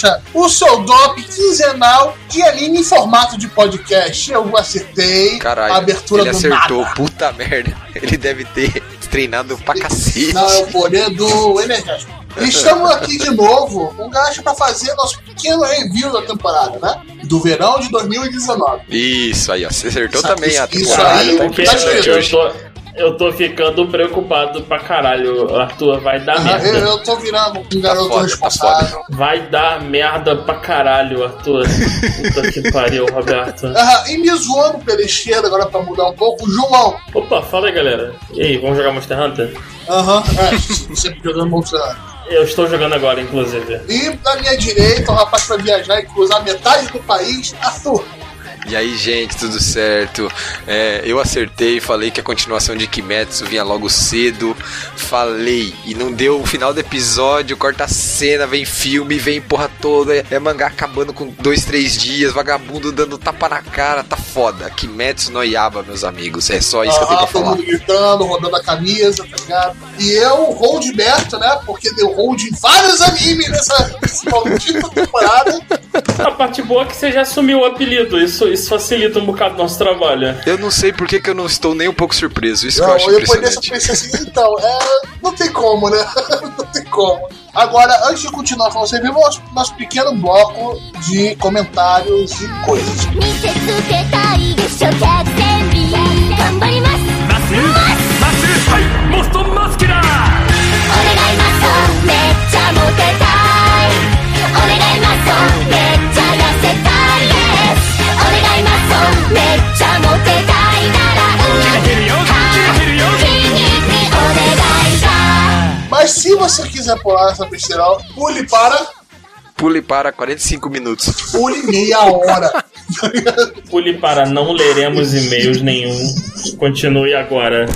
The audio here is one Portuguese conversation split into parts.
Gacha, o seu DOP quinzenal de anime em formato de podcast. Eu acertei Caralho, a abertura ele do acertou. nada. Puta merda. Ele deve ter treinado pra cacete. Não, é o poder do energético. Estamos aqui de novo, um gacha pra fazer nosso pequeno review da temporada, né? Do verão de 2019. Isso aí, ó. Você acertou Isso também a aqui- isso temporada. aí, tá tá escrito. eu, tô, eu tô ficando preocupado pra caralho, Arthur. Vai dar Aham, merda. eu, eu tô virando um garoto tá responsável. Vai dar merda pra caralho, Arthur. Puta que pariu, Roberto. Aham, e me zoando pela esquerda, agora pra mudar um pouco, o João. Opa, fala aí, galera. E aí, vamos jogar Monster Hunter? Aham, é, sempre jogando Monster Eu estou jogando agora, inclusive. E da minha direita, o rapaz pra viajar e cruzar metade do país, Arthur. E aí, gente, tudo certo? É, eu acertei, falei que a continuação de Kimetsu vinha logo cedo. Falei, e não deu o final do episódio, corta a cena, vem filme, vem porra toda. É mangá acabando com dois, três dias, vagabundo dando tapa na cara, tá foda. Kimetsu no Yaba, meus amigos. É só isso que eu tenho pra todo falar. mundo gritando, rodando a camisa, tá ligado? E eu, hold Berto, né? Porque deu hold em vários animes nessa, nessa maldita temporada. A parte boa é que você já assumiu o apelido. Isso, isso facilita um bocado o nosso trabalho. Eu não sei por que, que eu não estou nem um pouco surpreso. Isso que eu Não, acho eu impressionante. pensei assim, então, é, não tem como, né? não tem como. Agora, antes de continuar com você, vamos nosso, nosso pequeno bloco de comentários e coisas. Pular essa besteirão, pule para Pule para 45 minutos. pule meia hora. Pule para não leremos e-mails nenhum. Continue agora.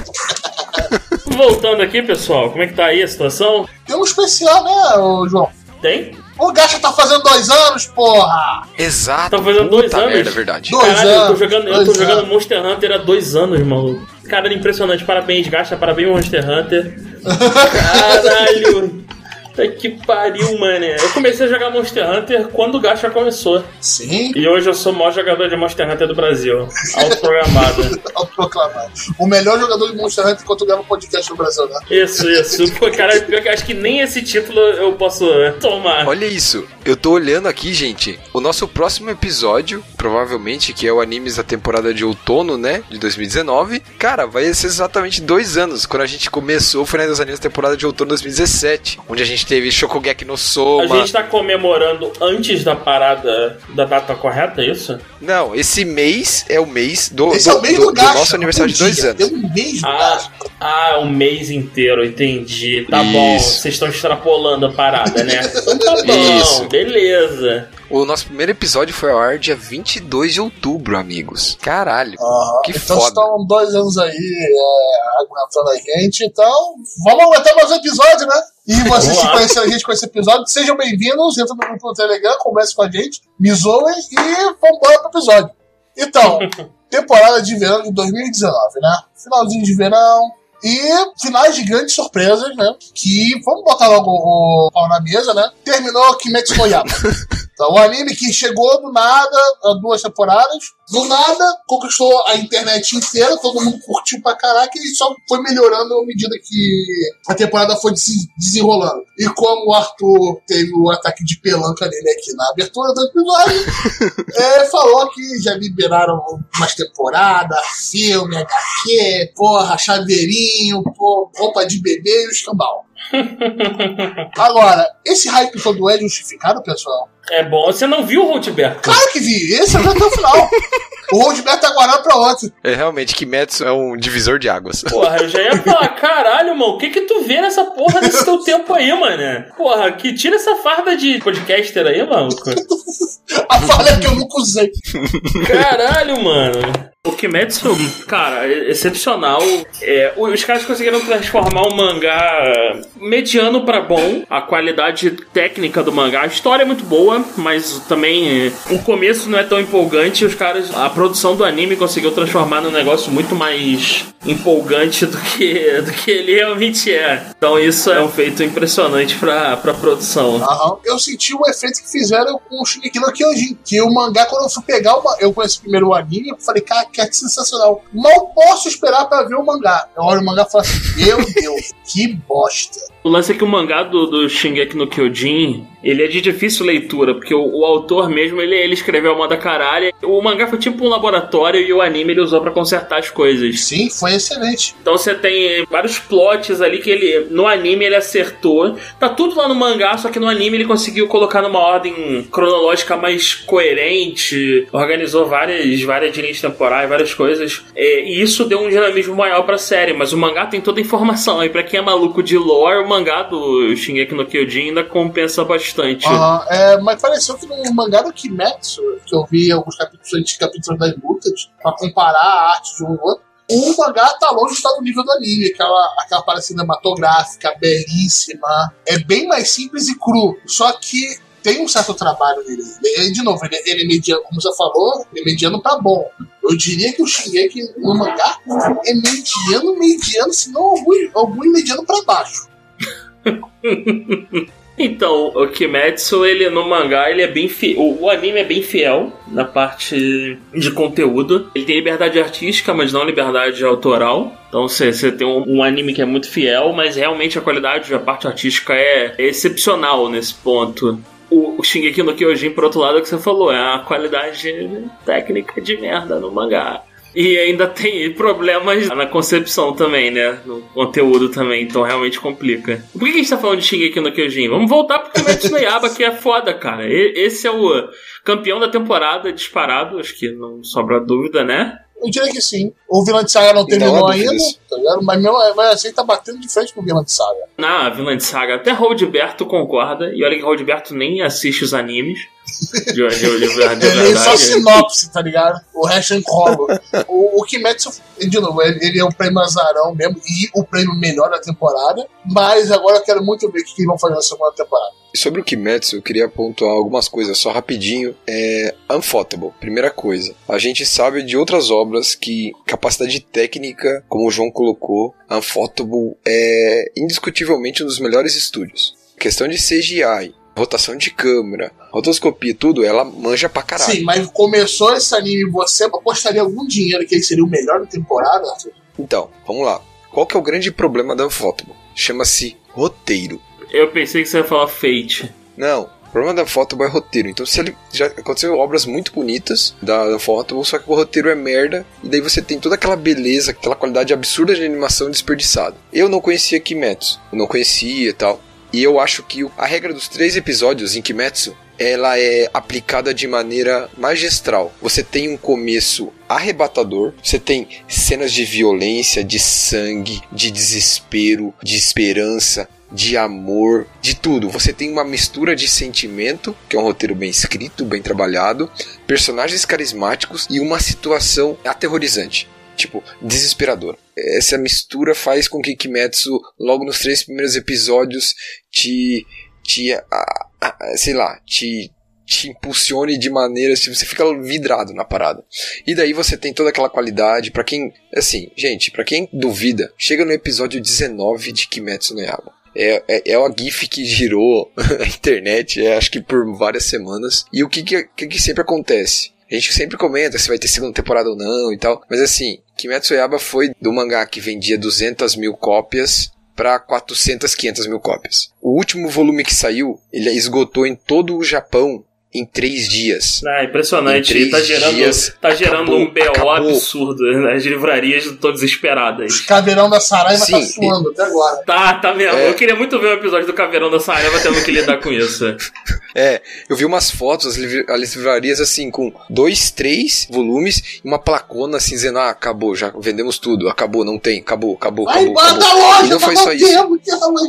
Voltando aqui, pessoal, como é que tá aí a situação? Tem um especial, né, João? Tem? O Gacha tá fazendo dois anos, porra! Exato. Tá fazendo Puta dois anos? merda, é verdade. Dois Caralho, eu tô anos, jogando, eu tô jogando anos. Monster Hunter há dois anos, irmão. Cara, impressionante. Parabéns, Gacha. Parabéns, Monster Hunter. Caralho. Puta que pariu, mano. Eu comecei a jogar Monster Hunter quando o Gacha começou. Sim, E hoje eu sou o maior jogador de Monster Hunter do Brasil. Autoprogramado. autoproclamado. O melhor jogador de Monster Hunter enquanto grava podcast no Brasil, né? Isso, isso. Pô, cara, pior que acho que nem esse título eu posso tomar. Olha isso, eu tô olhando aqui, gente. O nosso próximo episódio, provavelmente, que é o Animes da temporada de outono, né? De 2019. Cara, vai ser exatamente dois anos. Quando a gente começou, foi na dos Animes da temporada de outono de 2017. Onde a gente teve Shokugeki no A Soma. gente tá comemorando antes da parada da data correta, é isso? Não, esse mês é o mês do, Esse é do, o mês do- do, do nosso aniversário de dois dia. anos. Tem um mês do Ah, ah, o mês inteiro, entendi. Tá bom, Isso. vocês estão extrapolando a parada, né? Então tá bom, Isso. beleza. O nosso primeiro episódio foi ao ar dia 22 de outubro, amigos. Caralho. Que então foda. estão dois anos aí é, aguentando a gente, então vamos aguentar mais um episódio, né? E vocês que conheceram a gente com esse episódio, sejam bem-vindos, entra no grupo do Telegram, converse com a gente, me zoem e vambora pro episódio. Então, temporada de verão de 2019, né? Finalzinho de verão. E finais de grandes surpresas, né? Que, vamos botar logo o pau na mesa, né? Terminou Kimetsu no Yaba. Então, o anime que chegou do nada, há duas temporadas, do nada, conquistou a internet inteira, todo mundo curtiu pra caraca e só foi melhorando à medida que a temporada foi se desenrolando. E como o Arthur teve o ataque de pelanca dele aqui na abertura do episódio, é, falou que já liberaram umas temporadas, filme, HQ, porra, chaveirinho, pô, roupa de bebê e o escambau. Agora, esse hype todo é justificado, pessoal? É bom. Você não viu o Roldberto? Claro que vi, esse é o até o final. o Roldberto tá guardado pra ontem. É realmente, Kimetsu é um divisor de águas. Porra, eu já ia falar, caralho, mano, o que que tu vê nessa porra desse teu tempo aí, mano? Porra, que tira essa farda de podcaster aí, maluco. A falha é que eu nunca usei. Caralho, mano. O Kimetsu, cara, é excepcional. É, os caras conseguiram transformar o mangá mediano pra bom. A qualidade técnica do mangá, a história é muito boa, mas também é, o começo não é tão empolgante. Os caras, a produção do anime conseguiu transformar num negócio muito mais empolgante do que, do que ele realmente é. Então isso é um feito impressionante pra, pra produção. Aham. Eu senti o efeito que fizeram com o Shingeki no Kyojin. Que o mangá, quando eu fui pegar uma. Eu conheci primeiro o anime, eu falei, cara, que arte sensacional. Não posso esperar pra ver o mangá. Eu olho o mangá e falo assim, meu Deus, que bosta. O lance é que o mangá do, do Shingeki no Kyojin, ele é de difícil leitura, porque o, o autor mesmo, ele, ele escreveu a moda caralho. O mangá foi tipo um laboratório e o anime ele usou pra consertar as coisas. Sim, foi excelente. Então você tem vários plots ali que ele no anime ele acertou. Tá tudo lá no mangá, só que no anime ele conseguiu colocar numa ordem cronológica mais coerente, organizou várias várias linhas temporais, várias coisas. É, e isso deu um dinamismo maior pra série, mas o mangá tem toda a informação. E pra quem é maluco de lore, o mangá do Shingeki no Kyojin ainda compensa bastante. Aham, é, mas pareceu que no mangá do Kimetsu, que eu vi alguns capítulos antes capítulos das lutas, pra comparar a arte de um e outro, o mangá tá longe de estar no nível do anime, aquela, aquela parada cinematográfica, belíssima. É bem mais simples e cru. Só que tem um certo trabalho nele. Ele, de novo, ele, ele é mediano, como você falou, ele é mediano pra bom. Eu diria que o Shingeki no mangá é mediano, mediano, se não algum, algum mediano pra baixo. Então, o Kimetsu, ele no mangá, ele é bem fiel. O, anime é bem fiel na parte de conteúdo. Ele tem liberdade artística, mas não liberdade autoral. Então você você tem um, um anime que é muito fiel, mas realmente a qualidade da parte artística é, é excepcional nesse ponto. O, o Shingeki no Kyojin, por outro lado, é o que você falou, é a qualidade técnica de merda no mangá. E ainda tem problemas na concepção também, né? No conteúdo também, então realmente complica. Por que a gente tá falando de Shingeki no Kyojin? Vamos voltar pro Kimetsu no Yaiba, que é foda, cara. E- Esse é o campeão da temporada disparado, acho que não sobra dúvida, né? Eu diria que sim. O Vilã de Saga não terminou há ainda, tá ligado? Mas mesmo mas assim tá batendo de frente com o Vilã de Saga. Na Vilã de Saga, até Roldberto concorda, e olha que Roldberto nem assiste os animes. De, de, de, Ele é só sinopse, tá ligado? O resto enrolo. o, o Kimetsu, de novo, ele, ele é o prêmio azarão mesmo, e o prêmio melhor da temporada. Mas agora eu quero muito ver o que eles vão fazer na segunda temporada. E sobre o Kimetsu, eu queria pontuar algumas coisas só rapidinho. É Unfotable, primeira coisa. A gente sabe de outras obras que capacidade técnica, como o João colocou, Unfotable é indiscutivelmente um dos melhores estúdios. Questão de CGI, rotação de câmera, rotoscopia, tudo, ela manja pra caralho. Sim, mas começou esse anime, você apostaria algum dinheiro que ele seria o melhor da temporada? Arthur? Então, vamos lá. Qual que é o grande problema da Unfotable? Chama-se roteiro. Eu pensei que você ia falar Fate. Não, o problema da Unfotable é roteiro. Então, se ele já aconteceu obras muito bonitas da Unfotable, só que o roteiro é merda, e daí você tem toda aquela beleza, aquela qualidade absurda de animação desperdiçada. Eu não conhecia Kimetsu, eu não conhecia e tal. E eu acho que a regra dos três episódios em Kimetsu ela é aplicada de maneira magistral. Você tem um começo arrebatador, você tem cenas de violência, de sangue, de desespero, de esperança, de amor, de tudo. Você tem uma mistura de sentimento, que é um roteiro bem escrito, bem trabalhado, personagens carismáticos e uma situação aterrorizante. Tipo, desesperador. Essa mistura faz com que Kimetsu, logo nos três primeiros episódios, te. te a- a- sei lá, te. te impulsione de maneiras que você fica vidrado na parada. E daí você tem toda aquela qualidade, pra quem. Assim, gente, pra quem duvida, chega no episódio 19 de Kimetsu no Yaiba. É, é, é uma GIF que girou a internet, é, acho que por várias semanas. E o que, que, que sempre acontece? A gente sempre comenta se vai ter segunda temporada ou não e tal. Mas assim, Kimetsu Yaiba foi do mangá que vendia 200 mil cópias para 400, 500 mil cópias. O último volume que saiu, ele esgotou em todo o Japão em três dias. Ah, impressionante. Em três tá gerando, dias, tá gerando acabou, um BO acabou. absurdo. As livrarias estão desesperadas. Caveirão da Saraiva tá Sim. suando até agora. Tá, tá mesmo. É. Eu queria muito ver um episódio do Caveirão da Saraiva tendo que lidar com isso. É, eu vi umas fotos, as livra- as livrarias assim, com dois, três volumes e uma placona assim dizendo: ah, acabou, já vendemos tudo, acabou, não tem, acabou, acabou, Vai acabou. acabou. da E loja, não tá foi só isso. amor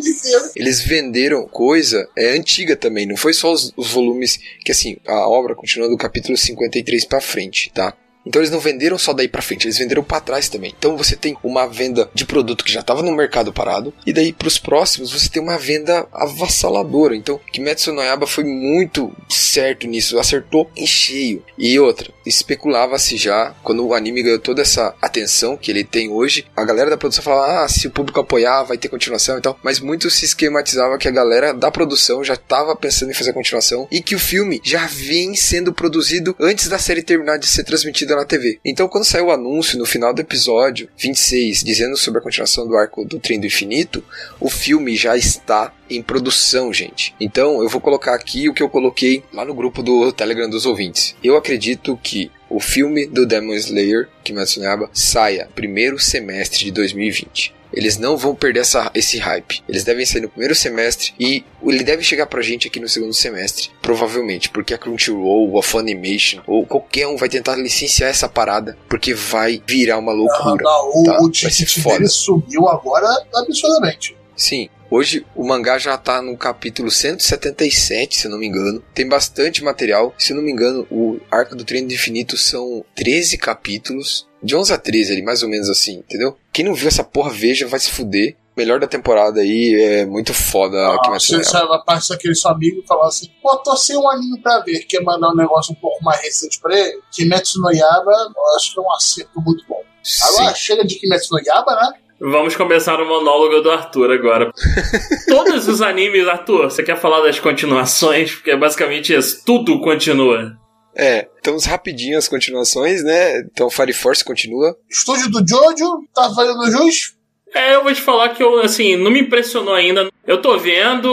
de Deus. Eles venderam coisa é, antiga também, não foi só os, os volumes que assim, a obra continua do capítulo 53 pra frente, tá? Então eles não venderam só daí pra frente, eles venderam pra trás também. Então você tem uma venda de produto que já tava no mercado parado, e daí pros próximos você tem uma venda avassaladora. Então Kimetsu no foi muito certo nisso, acertou em cheio. E outra, especulava-se já, quando o anime ganhou toda essa atenção que ele tem hoje, a galera da produção falava, ah, se o público apoiar, vai ter continuação e tal. Mas muito se esquematizava que a galera da produção já estava pensando em fazer a continuação e que o filme já vem sendo produzido antes da série terminar de ser transmitida na TV. Então, quando saiu o anúncio no final do episódio 26, dizendo sobre a continuação do arco do Trem do Infinito, o filme já está em produção, gente. Então, eu vou colocar aqui o que eu coloquei lá no grupo do Telegram dos ouvintes. Eu acredito que o filme do Demon Slayer, no Yaiba, saia primeiro semestre de 2020. Eles não vão perder essa, esse hype. Eles devem sair no primeiro semestre e ele deve chegar pra gente aqui no segundo semestre, provavelmente, porque a Crunchyroll, a Funimation ou qualquer um vai tentar licenciar essa parada, porque vai virar uma loucura. Não, o, tá? o ticket dele subiu agora absurdamente. Sim. Hoje o mangá já tá no capítulo 177, se eu não me engano. Tem bastante material. Se não me engano, o Arco do Treino do Infinito são 13 capítulos. De 11 a 13 ali, mais ou menos assim, entendeu? Quem não viu essa porra, veja, vai se fuder. Melhor da temporada aí, é muito foda Ah, você Yaiba. sai na parte daquele seu amigo e falar assim: pô, tô sem um anime pra ver, quer mandar um negócio um pouco mais recente pra ele? Kimetsu no Yaba, eu acho que é um acerto muito bom. Agora Sim. chega de Kimetsu no Yaba, né? Vamos começar o monólogo do Arthur agora. Todos os animes, Arthur, você quer falar das continuações? Porque é basicamente isso, tudo continua. É, então rapidinho as continuações, né? Então Fire Force continua. Estúdio do Jojo, tá fazendo jus? É, eu vou te falar que eu, assim, não me impressionou ainda. Eu tô vendo,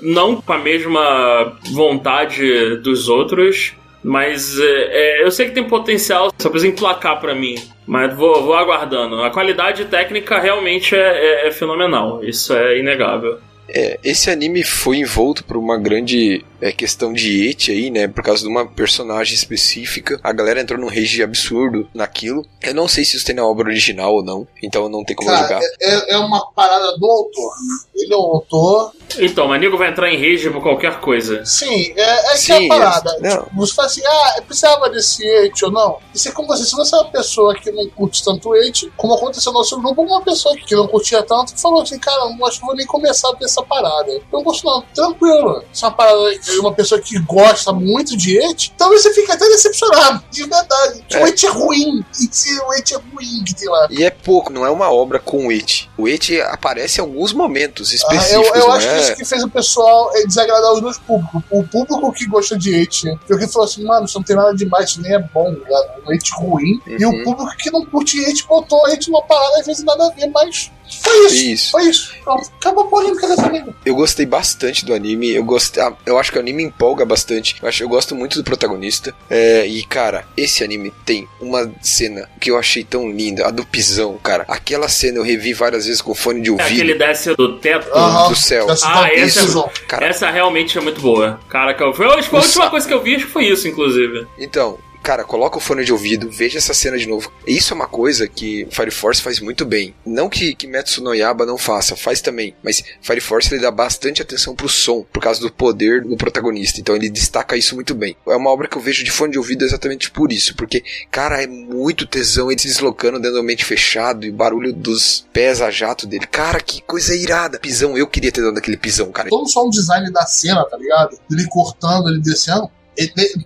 não com a mesma vontade dos outros, mas é, é, eu sei que tem potencial, só precisa emplacar pra mim. Mas vou, vou aguardando. A qualidade técnica realmente é, é- é fenomenal, isso é inegável. É, esse anime foi envolto por uma grande é, questão de ete aí, né? Por causa de uma personagem específica. A galera entrou num rage absurdo naquilo. Eu não sei se isso tem na obra original ou não, então não tem como Cara, julgar. é, é uma parada do autor. Ele é o autor. Então, o Manigo vai entrar em rage por qualquer coisa. Sim, é, é que é Sim, a parada. é- não. Tipo, você fala assim, ah, eu precisava desse eit ou não. Isso é como você, se você é uma pessoa que não curte tanto eit, como aconteceu no nosso grupo, uma pessoa que não curtia tanto falou assim, cara, não acho que vou nem começar a ver essa parada. Eu não gosto não, tranquilo. Se é uma parada de uma pessoa que gosta muito de eit, talvez você fique até decepcionado, de verdade. Que É. o eit é ruim. E o eit é ruim que tem lá. E é pouco, não é uma obra com o ete. O ete aparece em alguns momentos Ah, eu, específicos, eu acho que é? isso que fez o pessoal é, desagradar os dois públicos. O público que gosta de hate, porque falou assim, mano, isso não tem nada demais, isso nem é bom, ligado? Um hate ruim. E o Uhum. público que não curte hate botou hate numa parada, às vezes nada a ver, mas foi isso. Isso. Foi isso. Acabou a polêmica dessa anime. Eu gostei bastante do anime. Eu gostei, ah, eu acho que o anime empolga bastante. Eu, acho, eu gosto muito do protagonista. É, e cara, esse anime tem uma cena que eu achei tão linda, a do pisão, cara. Aquela cena eu revi várias vezes com fone de É aquele ouvido desce do teto. Aham. do céu. Ah, é- decisão. Cara, Essa realmente é muito boa. Cara, que eu- foi, a última sa- coisa que eu vi, acho que foi isso, inclusive. Então, cara, coloca o fone de ouvido, veja essa cena de novo. Isso é uma coisa que Fire Force faz muito bem. Não que Kimetsu no Yaba não faça, faz também. Mas Fire Force ele dá bastante atenção pro som, por causa do poder do protagonista. Então ele destaca isso muito bem. É uma obra que eu vejo de fone de ouvido exatamente por isso. Porque, cara, é muito tesão ele se deslocando dentro do ambiente fechado e o barulho dos pés a jato dele. Cara, que coisa irada. Pisão, eu queria ter dado aquele pisão, cara. Todo só o design da cena, tá ligado? Ele cortando, ele descendo,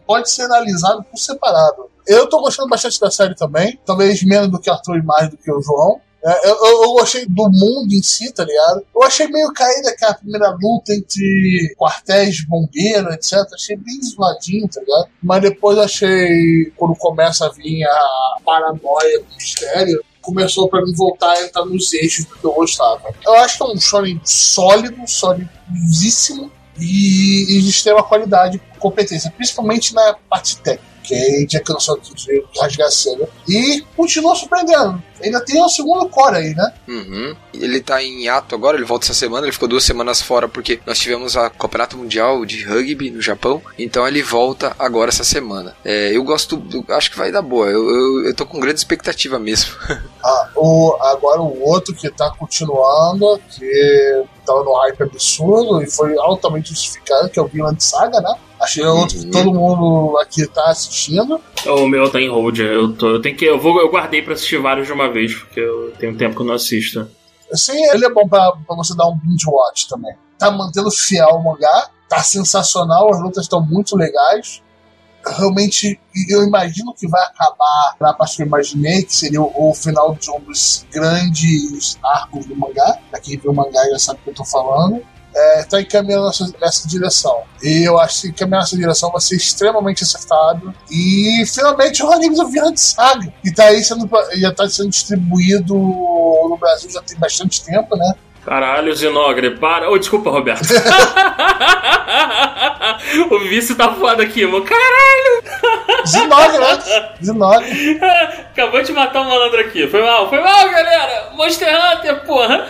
pode ser analisado por separado. Eu tô gostando bastante da série também, talvez menos do que Arthur e mais do que o João. É, eu, eu- gostei do mundo em si, tá ligado? Eu achei meio caída aquela primeira luta entre quartéis bombeiro, etc. Achei bem zoadinho, tá ligado? Mas depois achei, quando começa a vir a paranoia, o mistério, começou pra mim voltar a entrar nos eixos do que eu gostava. Eu acho que é um shonen sólido, solidíssimo e, e de extrema qualidade e competência, principalmente na parte técnica. Que a gente já cansou de rasgar a cena. E continua surpreendendo. Ainda tem o segundo core aí, né? Uhum. Ele tá em ato agora, ele volta essa semana, ele ficou duas semanas fora porque nós tivemos a Campeonato Mundial de Rugby no Japão, então ele volta agora essa semana. É, eu gosto, eu acho que vai dar boa, eu, eu, eu tô com grande expectativa mesmo. Ah, o, agora o outro que tá continuando, que tava no hype absurdo e foi altamente justificado, que é o Vinland Saga, né? Que é outro que todo mundo aqui tá assistindo. O meu tá em hold. Eu, tô, eu tenho que. Eu, vou, eu guardei pra assistir vários de uma vez, porque eu tenho tempo que eu não assisto. Assim, ele é bom pra, pra você dar um binge watch também. Tá mantendo fiel ao mangá, tá sensacional, as lutas estão muito legais. Realmente, eu imagino que vai acabar na parte que eu imaginei, que seria o, o final de um dos grandes arcos do mangá. Pra quem viu o mangá já sabe o que eu tô falando. É, tá encaminhando nessa, nessa direção. E eu acho que encaminhar nessa direção vai ser extremamente acertado. E finalmente o anime do Vinland Saga, que tá aí sendo, já tá sendo distribuído no Brasil já tem bastante tempo, né? Caralho, Zinogre, para. Oh, desculpa, Roberto. o vício tá foda aqui, mano. Caralho! Zinogre, né? Zinogre. Acabou de matar um malandro aqui. Foi mal, foi mal, galera. Monster Hunter, porra.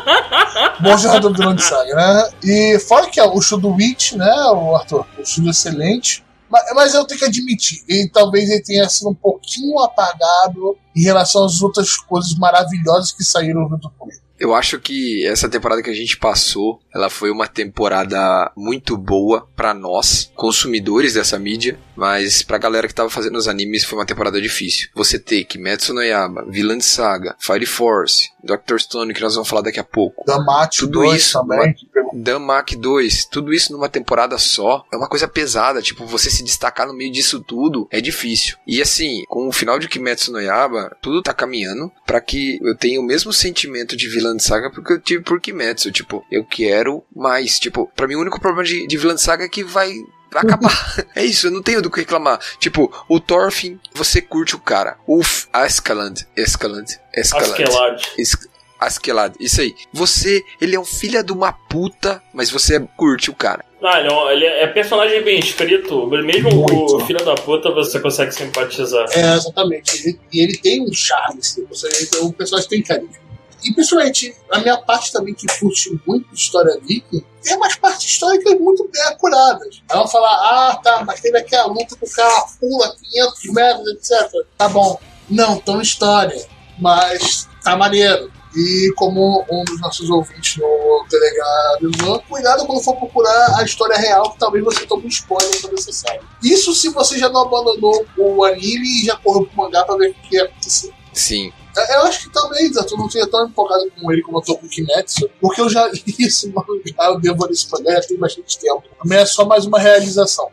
Bom jogador do Vinland Saga, né? E fora que é o show do Witch, né, o Arthur? O show excelente. Mas, mas eu tenho que admitir, ele, talvez ele tenha sido um pouquinho apagado em relação às outras coisas maravilhosas que saíram junto com ele. Eu acho que essa temporada que a gente passou, ela foi uma temporada muito boa pra nós, consumidores dessa mídia, mas pra galera que tava fazendo os animes foi uma temporada difícil. Você ter Kimetsu no Yaba, Villain Saga, Fire Force, Dr. Stone, que nós vamos falar daqui a pouco. Da Match Tudo 2 isso, também. uma- que pegou- Damak 2, tudo isso numa temporada só é uma coisa pesada, tipo, você se destacar no meio disso tudo é difícil. E assim, com o final de Kimetsu no Yaba, tudo tá caminhando pra que eu tenha o mesmo sentimento de Villain Saga porque eu tive por Kimetsu, tipo, eu quero mais, tipo, pra mim o único problema de, de Villain Saga é que vai vai acabar. é isso, eu não tenho do que reclamar. Tipo, o Thorfinn, você curte o cara. O F- Askeland, Escaland, Escaland. Askelad. Askelad, isso aí. Você, ele é um filho de uma puta, mas você curte o cara. Ah, ele é, um- ele é personagem bem escrito. Mesmo Muito. o filho da puta você consegue simpatizar. É, exatamente. Ele- E ele, tem um charme, assim, você, o personagem tem carisma. E principalmente, a minha parte também que curte muito história viking, tem umas partes históricas muito bem acuradas. Ela vai falar, ah, tá, mas teve aquela luta que o cara pula 500 metros, etc. Tá bom. Não, tão história. Mas tá maneiro. E como um dos nossos ouvintes no Telegram avisou, cuidado quando for procurar a história real, que talvez você tome um spoiler sobre essa série. Isso se você já não abandonou o anime e já correu pro mangá pra ver o que ia acontecer. Sim. Eu acho que talvez eu não seja tão empolgado com ele como eu tô com o Kimetsu, porque eu já li esse mangá, eu devo esse mangá tem bastante tempo. Também é só mais uma realização.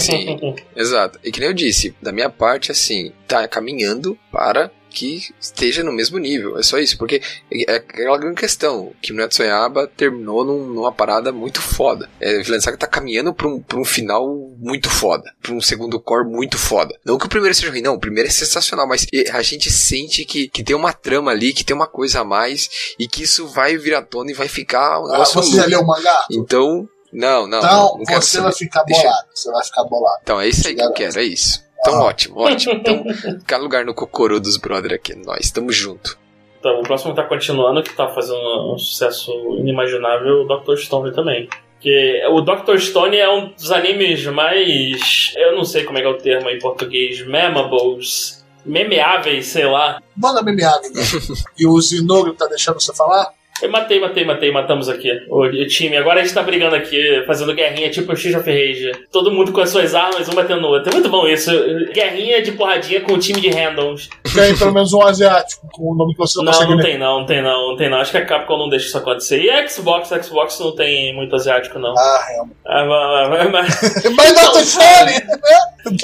Sim. Exato. E que nem eu disse, da minha parte, assim, tá caminhando para que esteja no mesmo nível. É só isso, porque é aquela grande questão. Kimetsu no Yaiba terminou num- numa parada muito foda. É, Vinland Saga tá caminhando pra um, pra um final muito foda. Pra um segundo core muito foda. Não que o primeiro seja ruim, não. O primeiro é sensacional, mas a gente sente que, que tem uma trama ali, que tem uma coisa a mais, e que isso vai vir à tona e vai ficar um Ah, negócio você louco. leu o mangá? Então, não, não. Então, não quero você vai ficar Deixa- bolado. Você vai ficar bolado. Então, é isso aí que eu quero, é isso. Então, Ah. ótimo, ótimo. Então, ficar lugar no cocorô dos brother aqui, nós estamos junto. Então, o próximo que tá continuando, que tá fazendo um sucesso inimaginável, o Dr. Stone também. Que o Dr. Stone é um dos animes mais. Eu não sei como é que é o termo em português. Memables. Memeáveis, sei lá. Manda né? e o Zinogro tá deixando você falar? Eu matei, matei, matei, matamos aqui o, time. Agora a gente tá brigando aqui, fazendo guerrinha tipo o X of Rage. Todo mundo com as suas armas, um batendo no outro. É muito bom isso. Guerrinha de porradinha com o time de randoms. Tem pelo menos um asiático com o nome que você não, Não, consegue não ler. tem não, não tem não, não tem não. Acho que a Capcom não deixa isso acontecer. E a Xbox, a Xbox não tem muito asiático, não. Ah, realmente. Ah, mas, mas- mas- Mas Dr. Stone, né?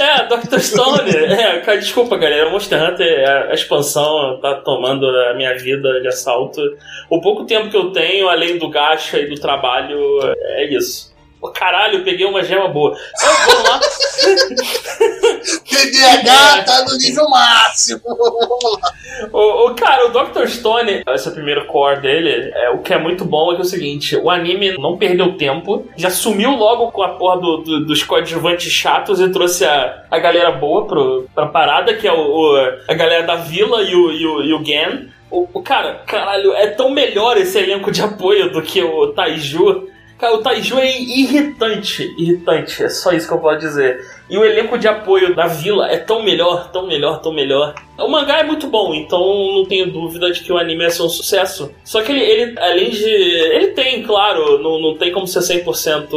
É, Dr. Stone. É, cara, desculpa, galera. Monster Hunter, a, a expansão tá tomando a minha vida de assalto. O pouco tempo que eu tenho, além do gacha e do trabalho, é isso. Pô, Caralho, peguei uma gema boa. Então, vamos lá. TDAH tá no nível máximo. O, o- cara, o Dr. Stone, esse primeiro core dele, é, o que é muito bom é que é o seguinte: o anime não perdeu tempo, já sumiu logo com a porra do- do- dos coadjuvantes chatos e trouxe a, a galera boa pro, pra parada, que é o, o- a galera da vila e o, e o, e o Gen. O, o- cara, caralho, é tão melhor esse elenco de apoio do que o Taiju. Cara, o Taiju é irritante, irritante, é só isso que eu posso dizer. E o elenco de apoio da vila é tão melhor, tão melhor, tão melhor. O mangá é muito bom, então não tenho dúvida de que o anime é ser um sucesso. Só que ele, ele, além de. Ele tem, claro, não, não tem como ser 100%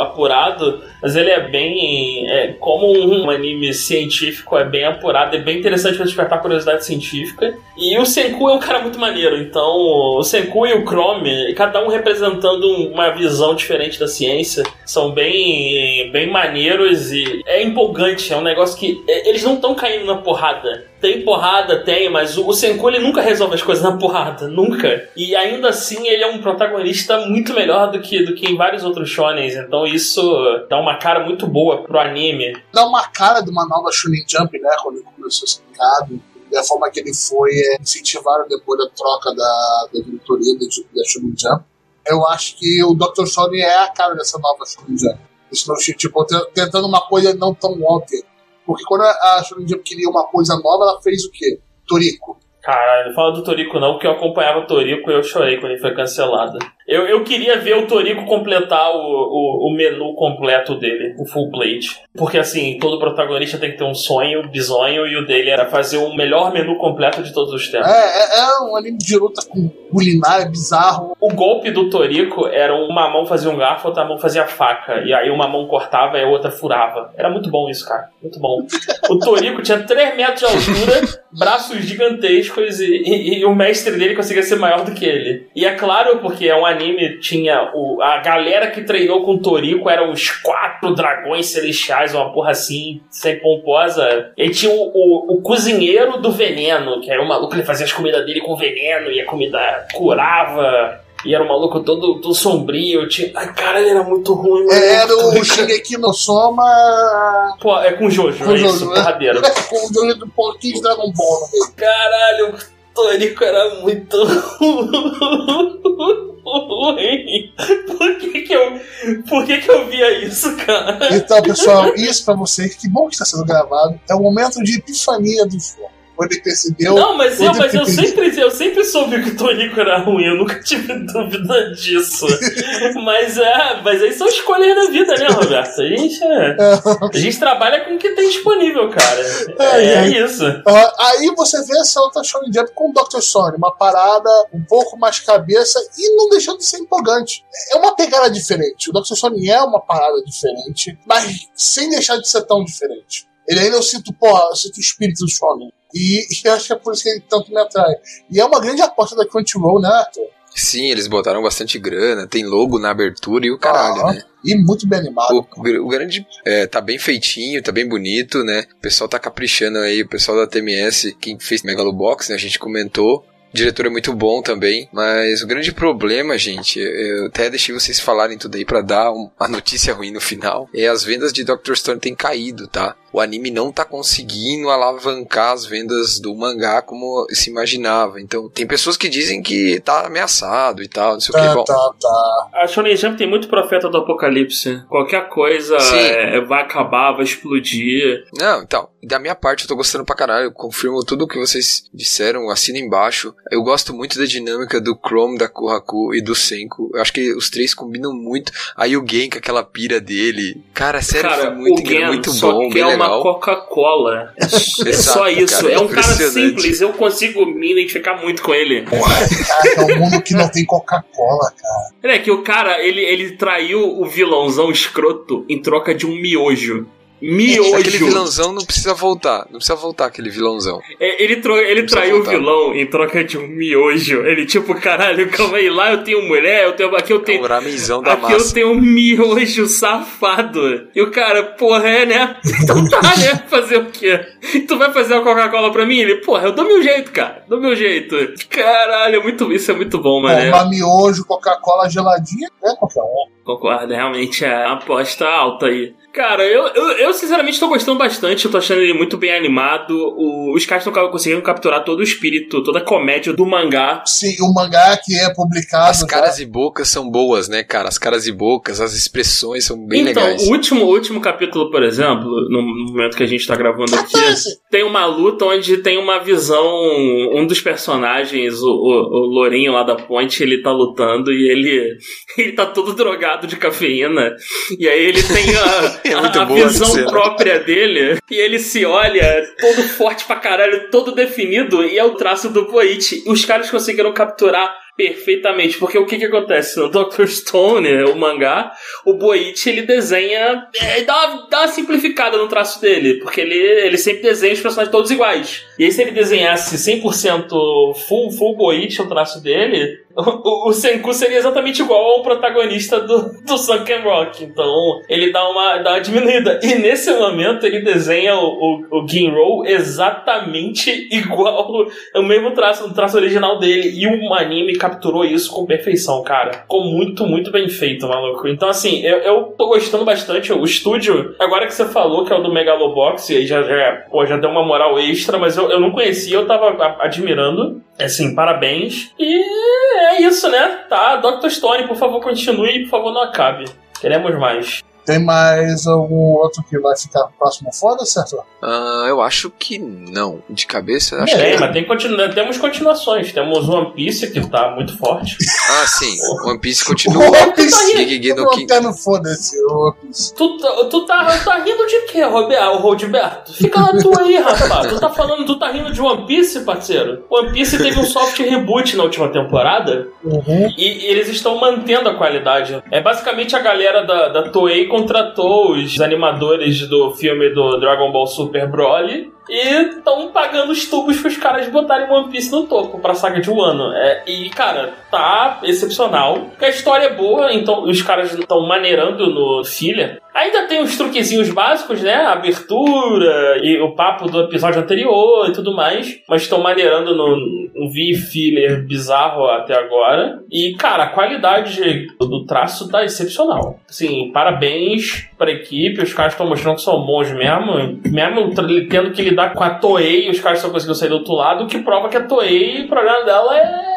apurado, mas ele é bem. É, como um anime científico, é bem apurado, é bem interessante pra despertar curiosidade científica. E o Senku é um cara muito maneiro, então o Senku e o Chrome, cada um representando uma visão diferente da ciência, são bem, bem maneiros e é empolgante, é um negócio que. é, Eles não estão caindo na porrada. Tem porrada, tem, mas o, Senku ele nunca resolve as coisas na porrada, nunca. E ainda assim ele é um protagonista muito melhor do que, do que em vários outros shonens, então isso dá uma cara muito boa pro anime. Dá uma cara de uma nova Shonen Jump, né? Quando ele começou a ser criado. Da forma que ele foi é, incentivado depois da troca da, da diretoria da, da Shonen Jump. Eu acho que o Dr. Stone é a cara dessa nova Shonen Jump. Eles tipo, te- tentando uma coisa não tão óbvia. Porque quando a Shonen Jump queria uma coisa nova, ela fez o quê? Toriko. Caralho, não fala do Toriko não, porque eu acompanhava o Toriko e eu chorei quando ele foi cancelado. Eu, eu queria ver o Toriko completar o, o, o menu completo dele, o full plate. Porque assim, todo protagonista tem que ter um sonho, bisonho, e o dele era fazer o melhor menu completo de todos os É, tempos. é, é um anime de luta com culinária bizarro. O golpe do Toriko era uma mão fazia um garfo, outra mão fazia faca. E aí uma mão cortava e a outra furava. Era muito bom isso, cara. Muito bom. O Toriko tinha 3 metros de altura, braços gigantescos e, e- e o mestre dele conseguia ser maior do que ele. E é claro, porque é um anime, tinha o, a galera que treinou com o Toriko eram os quatro dragões celestiais, uma porra assim, sem pomposa. E tinha o, o, o cozinheiro do veneno, que era o maluco, ele fazia as comidas dele com veneno e a comida curava. E era um maluco todo, todo sombrio. Tinha... Ai, cara, ele era muito ruim, mano. Era o Shingeki no Soma Pô, é com Jojo, com é isso, Jojo, né? porradeiro. com o Jojo do pouquinho de Dragon Ball meio. Caralho, o Torico era muito ruim. Por que que eu, por que que eu via isso, cara? Então, pessoal, isso pra vocês, que bom que está sendo gravado, é o momento de epifania do João. Quando ele percebeu. Não, mas eu, mas eu sempre, eu sempre soube que o Torico era ruim, eu nunca tive dúvida disso. mas é, mas aí são escolhas da vida, né, Roberto? A gente, é, a gente trabalha com o que tem disponível, cara. Ai, É, ai. isso. Ah, aí você vê essa outra Shonen Jump com o Dr. Stone, uma parada um pouco mais cabeça e não deixando de ser empolgante. É uma pegada diferente. O Dr. Stone é uma parada diferente, mas sem deixar de ser tão diferente. Ele ainda eu sinto, porra, eu sinto o espírito do Shonen. E, eu acho que é por isso que ele tanto me atrai. E é uma grande aposta da Crunchyroll, né, Arthur? Sim, eles botaram bastante grana, tem logo na abertura e o caralho, Ah, né? E muito bem animado. O, o grande é, tá bem feitinho, tá bem bonito, né? O pessoal tá caprichando aí, o pessoal da TMS, quem fez Megalobox, né? A gente comentou. O diretor é muito bom também, mas o grande problema, gente, eu até deixei vocês falarem tudo aí pra dar um- uma notícia ruim no final, é as vendas de Doctor Stone têm caído, tá? O anime não tá conseguindo alavancar as vendas do mangá como se imaginava. Então, tem pessoas que dizem que tá ameaçado e tal, não sei o que. Tá, Bom, tá, tá. A Shonen Jump tem muito profeta do apocalipse. Qualquer coisa é, vai acabar, vai explodir. Não, então, da minha parte eu tô gostando pra caralho, eu confirmo tudo o que vocês disseram, assina embaixo. Eu gosto muito da dinâmica do Chrome, da Kohaku e do Senko. Eu acho que os três combinam muito. Aí o Gen com aquela pira dele. Cara, sério, Cara, foi muito, o Gen muito só bom, quer bem uma. Coca-Cola. É, só isso. cara, é um cara simples, eu consigo me identificar muito com ele. Cara, é um mundo que não tem Coca-Cola, cara. É que o cara, ele, ele traiu o vilãozão escroto em troca de um miojo. Miojo. Aquele vilãozão não precisa voltar. Não precisa voltar aquele vilãozão. É, ele, tro ele traiu voltar. o vilão em troca de um miojo. Ele, tipo, caralho, calma aí, lá eu tenho mulher, eu tenho, aqui eu É tenho. o ramenzão da Aqui eu massa. tenho um miojo safado. E o cara, porra, é, né? Então tá, né? Fazer o quê? Tu vai fazer uma Coca-Cola pra mim? Ele, porra, eu dou meu jeito, cara. Dou meu jeito. Caralho, é muito, isso é muito bom, mano. Uma miojo, Coca-Cola geladinha, né? Qualquer um. Concordo, realmente é uma aposta alta aí. Cara, eu, eu, eu sinceramente tô gostando bastante, eu tô achando ele muito bem animado. O- os caras estão conseguindo capturar todo o espírito, toda a comédia do mangá. Sim, o mangá que é publicado. As caras e bocas são boas, né, cara? As caras e bocas, as expressões são bem então, legais. o último, o último capítulo, por exemplo, no momento que a gente tá gravando aqui, tem uma luta onde tem uma visão. Um dos personagens, o, o, o Lourinho lá da ponte, ele tá lutando e ele, ele tá todo drogado de cafeína. E aí ele tem a, É a, a visão própria dele. E ele se olha todo forte pra caralho, todo definido. E é o traço do Boichi. Os caras conseguiram capturar perfeitamente. Porque o que que acontece? No Dr. Stone, o mangá, o Boichi ele desenha. é, dá, uma, dá uma simplificada no traço dele. Porque ele, ele sempre desenha os personagens todos iguais. E aí, se ele desenhasse 100% full, full Boichi o traço dele, o, Senku seria exatamente igual ao protagonista do, do Sunken Rock. Então, ele dá uma, dá uma diminuída. E nesse momento, ele desenha o, o, o Ginro exatamente igual o mesmo traço, o traço original dele. E o anime capturou isso com perfeição, cara. Ficou muito, muito bem feito, maluco. Então, assim, eu, eu tô gostando bastante. O estúdio, agora que você falou que é o do Megalobox, aí já, já, pô, já deu uma moral extra, mas eu, eu não conhecia, eu tava admirando. Assim, parabéns. E é isso, né? Tá, Dr. Stone, por favor, continue por favor, não acabe. Queremos mais. Tem mais algum outro que vai ficar próximo foda, certo? Ah, eu acho que não. De cabeça, acho Tem, que. mas tem continu... temos continuações. Temos One Piece, que tá muito forte. Ah, sim. One Piece O continua. One Piece. Shingeki no Eu Kin- quero foda-se, o One Piece. Tu, tá- tu, tá, tá rindo de quê, Roberto? Roberto? Fica na tua aí, rapaz. Tu tá falando, tu tá rindo de One Piece, parceiro? One Piece teve um soft reboot na última temporada Uhum. e eles estão mantendo a qualidade. É basicamente a galera da, da Toei contratou os animadores do filme do Dragon Ball Super Broly e estão pagando os tubos pros caras botarem One Piece no topo pra saga de Wano. É, e, cara, tá excepcional. A história é boa, então os caras estão maneirando no filler. Ainda tem os truquezinhos básicos, né? A abertura e o papo do episódio anterior e tudo mais. Mas estão maneirando no, no V-filler bizarro até agora. E, cara, a qualidade do traço tá excepcional. Assim, parabéns pra equipe. Os caras estão mostrando que são bons mesmo. Mesmo tendo que lidar com a Toei, os caras estão conseguindo sair do outro lado. O que prova que a Toei, o problema dela é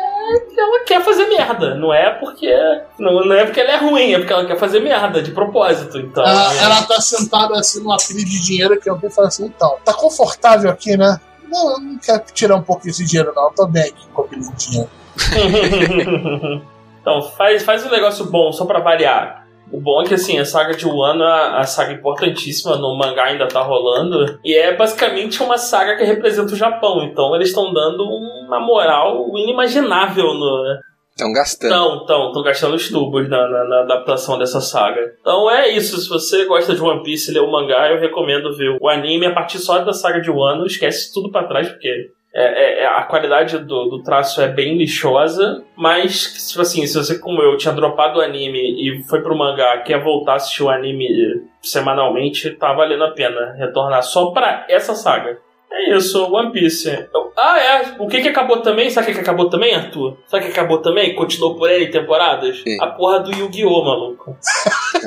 ela quer fazer merda. Não é porque. Não, não é porque ela é ruim, é porque ela quer fazer merda de propósito. Então. Ela, é- ela tá sentada assim numa pilha de dinheiro que alguém fala assim, então, tá confortável aqui, né? Não, eu não quero tirar um pouco esse dinheiro, não. Eu tô bem aqui com a pilha de dinheiro. então, faz, faz um negócio bom, só pra variar. O bom é que, assim, a saga de Wano é a saga importantíssima, no mangá ainda tá rolando. E é basicamente uma saga que representa o Japão. Então, eles estão dando uma moral inimaginável no, Estão gastando. Estão, estão, estão gastando os tubos na, na- na adaptação dessa saga. Então é isso, se você gosta de One Piece e lê o mangá, eu recomendo ver o anime a partir só da saga de Wano, esquece tudo pra trás, porque é, é- é- a qualidade do, do traço é bem lixosa, mas, tipo assim, se você, como eu, tinha dropado o anime e foi pro mangá, quer voltar a assistir o anime semanalmente, tá valendo a pena retornar só pra essa saga. É isso, One Piece. Eu- Ah, é. O que que acabou também? Sabe o que que acabou também, Arthur? Sabe o que acabou também? Continuou por N temporadas? Sim. A porra do Yu-Gi-Oh, maluco.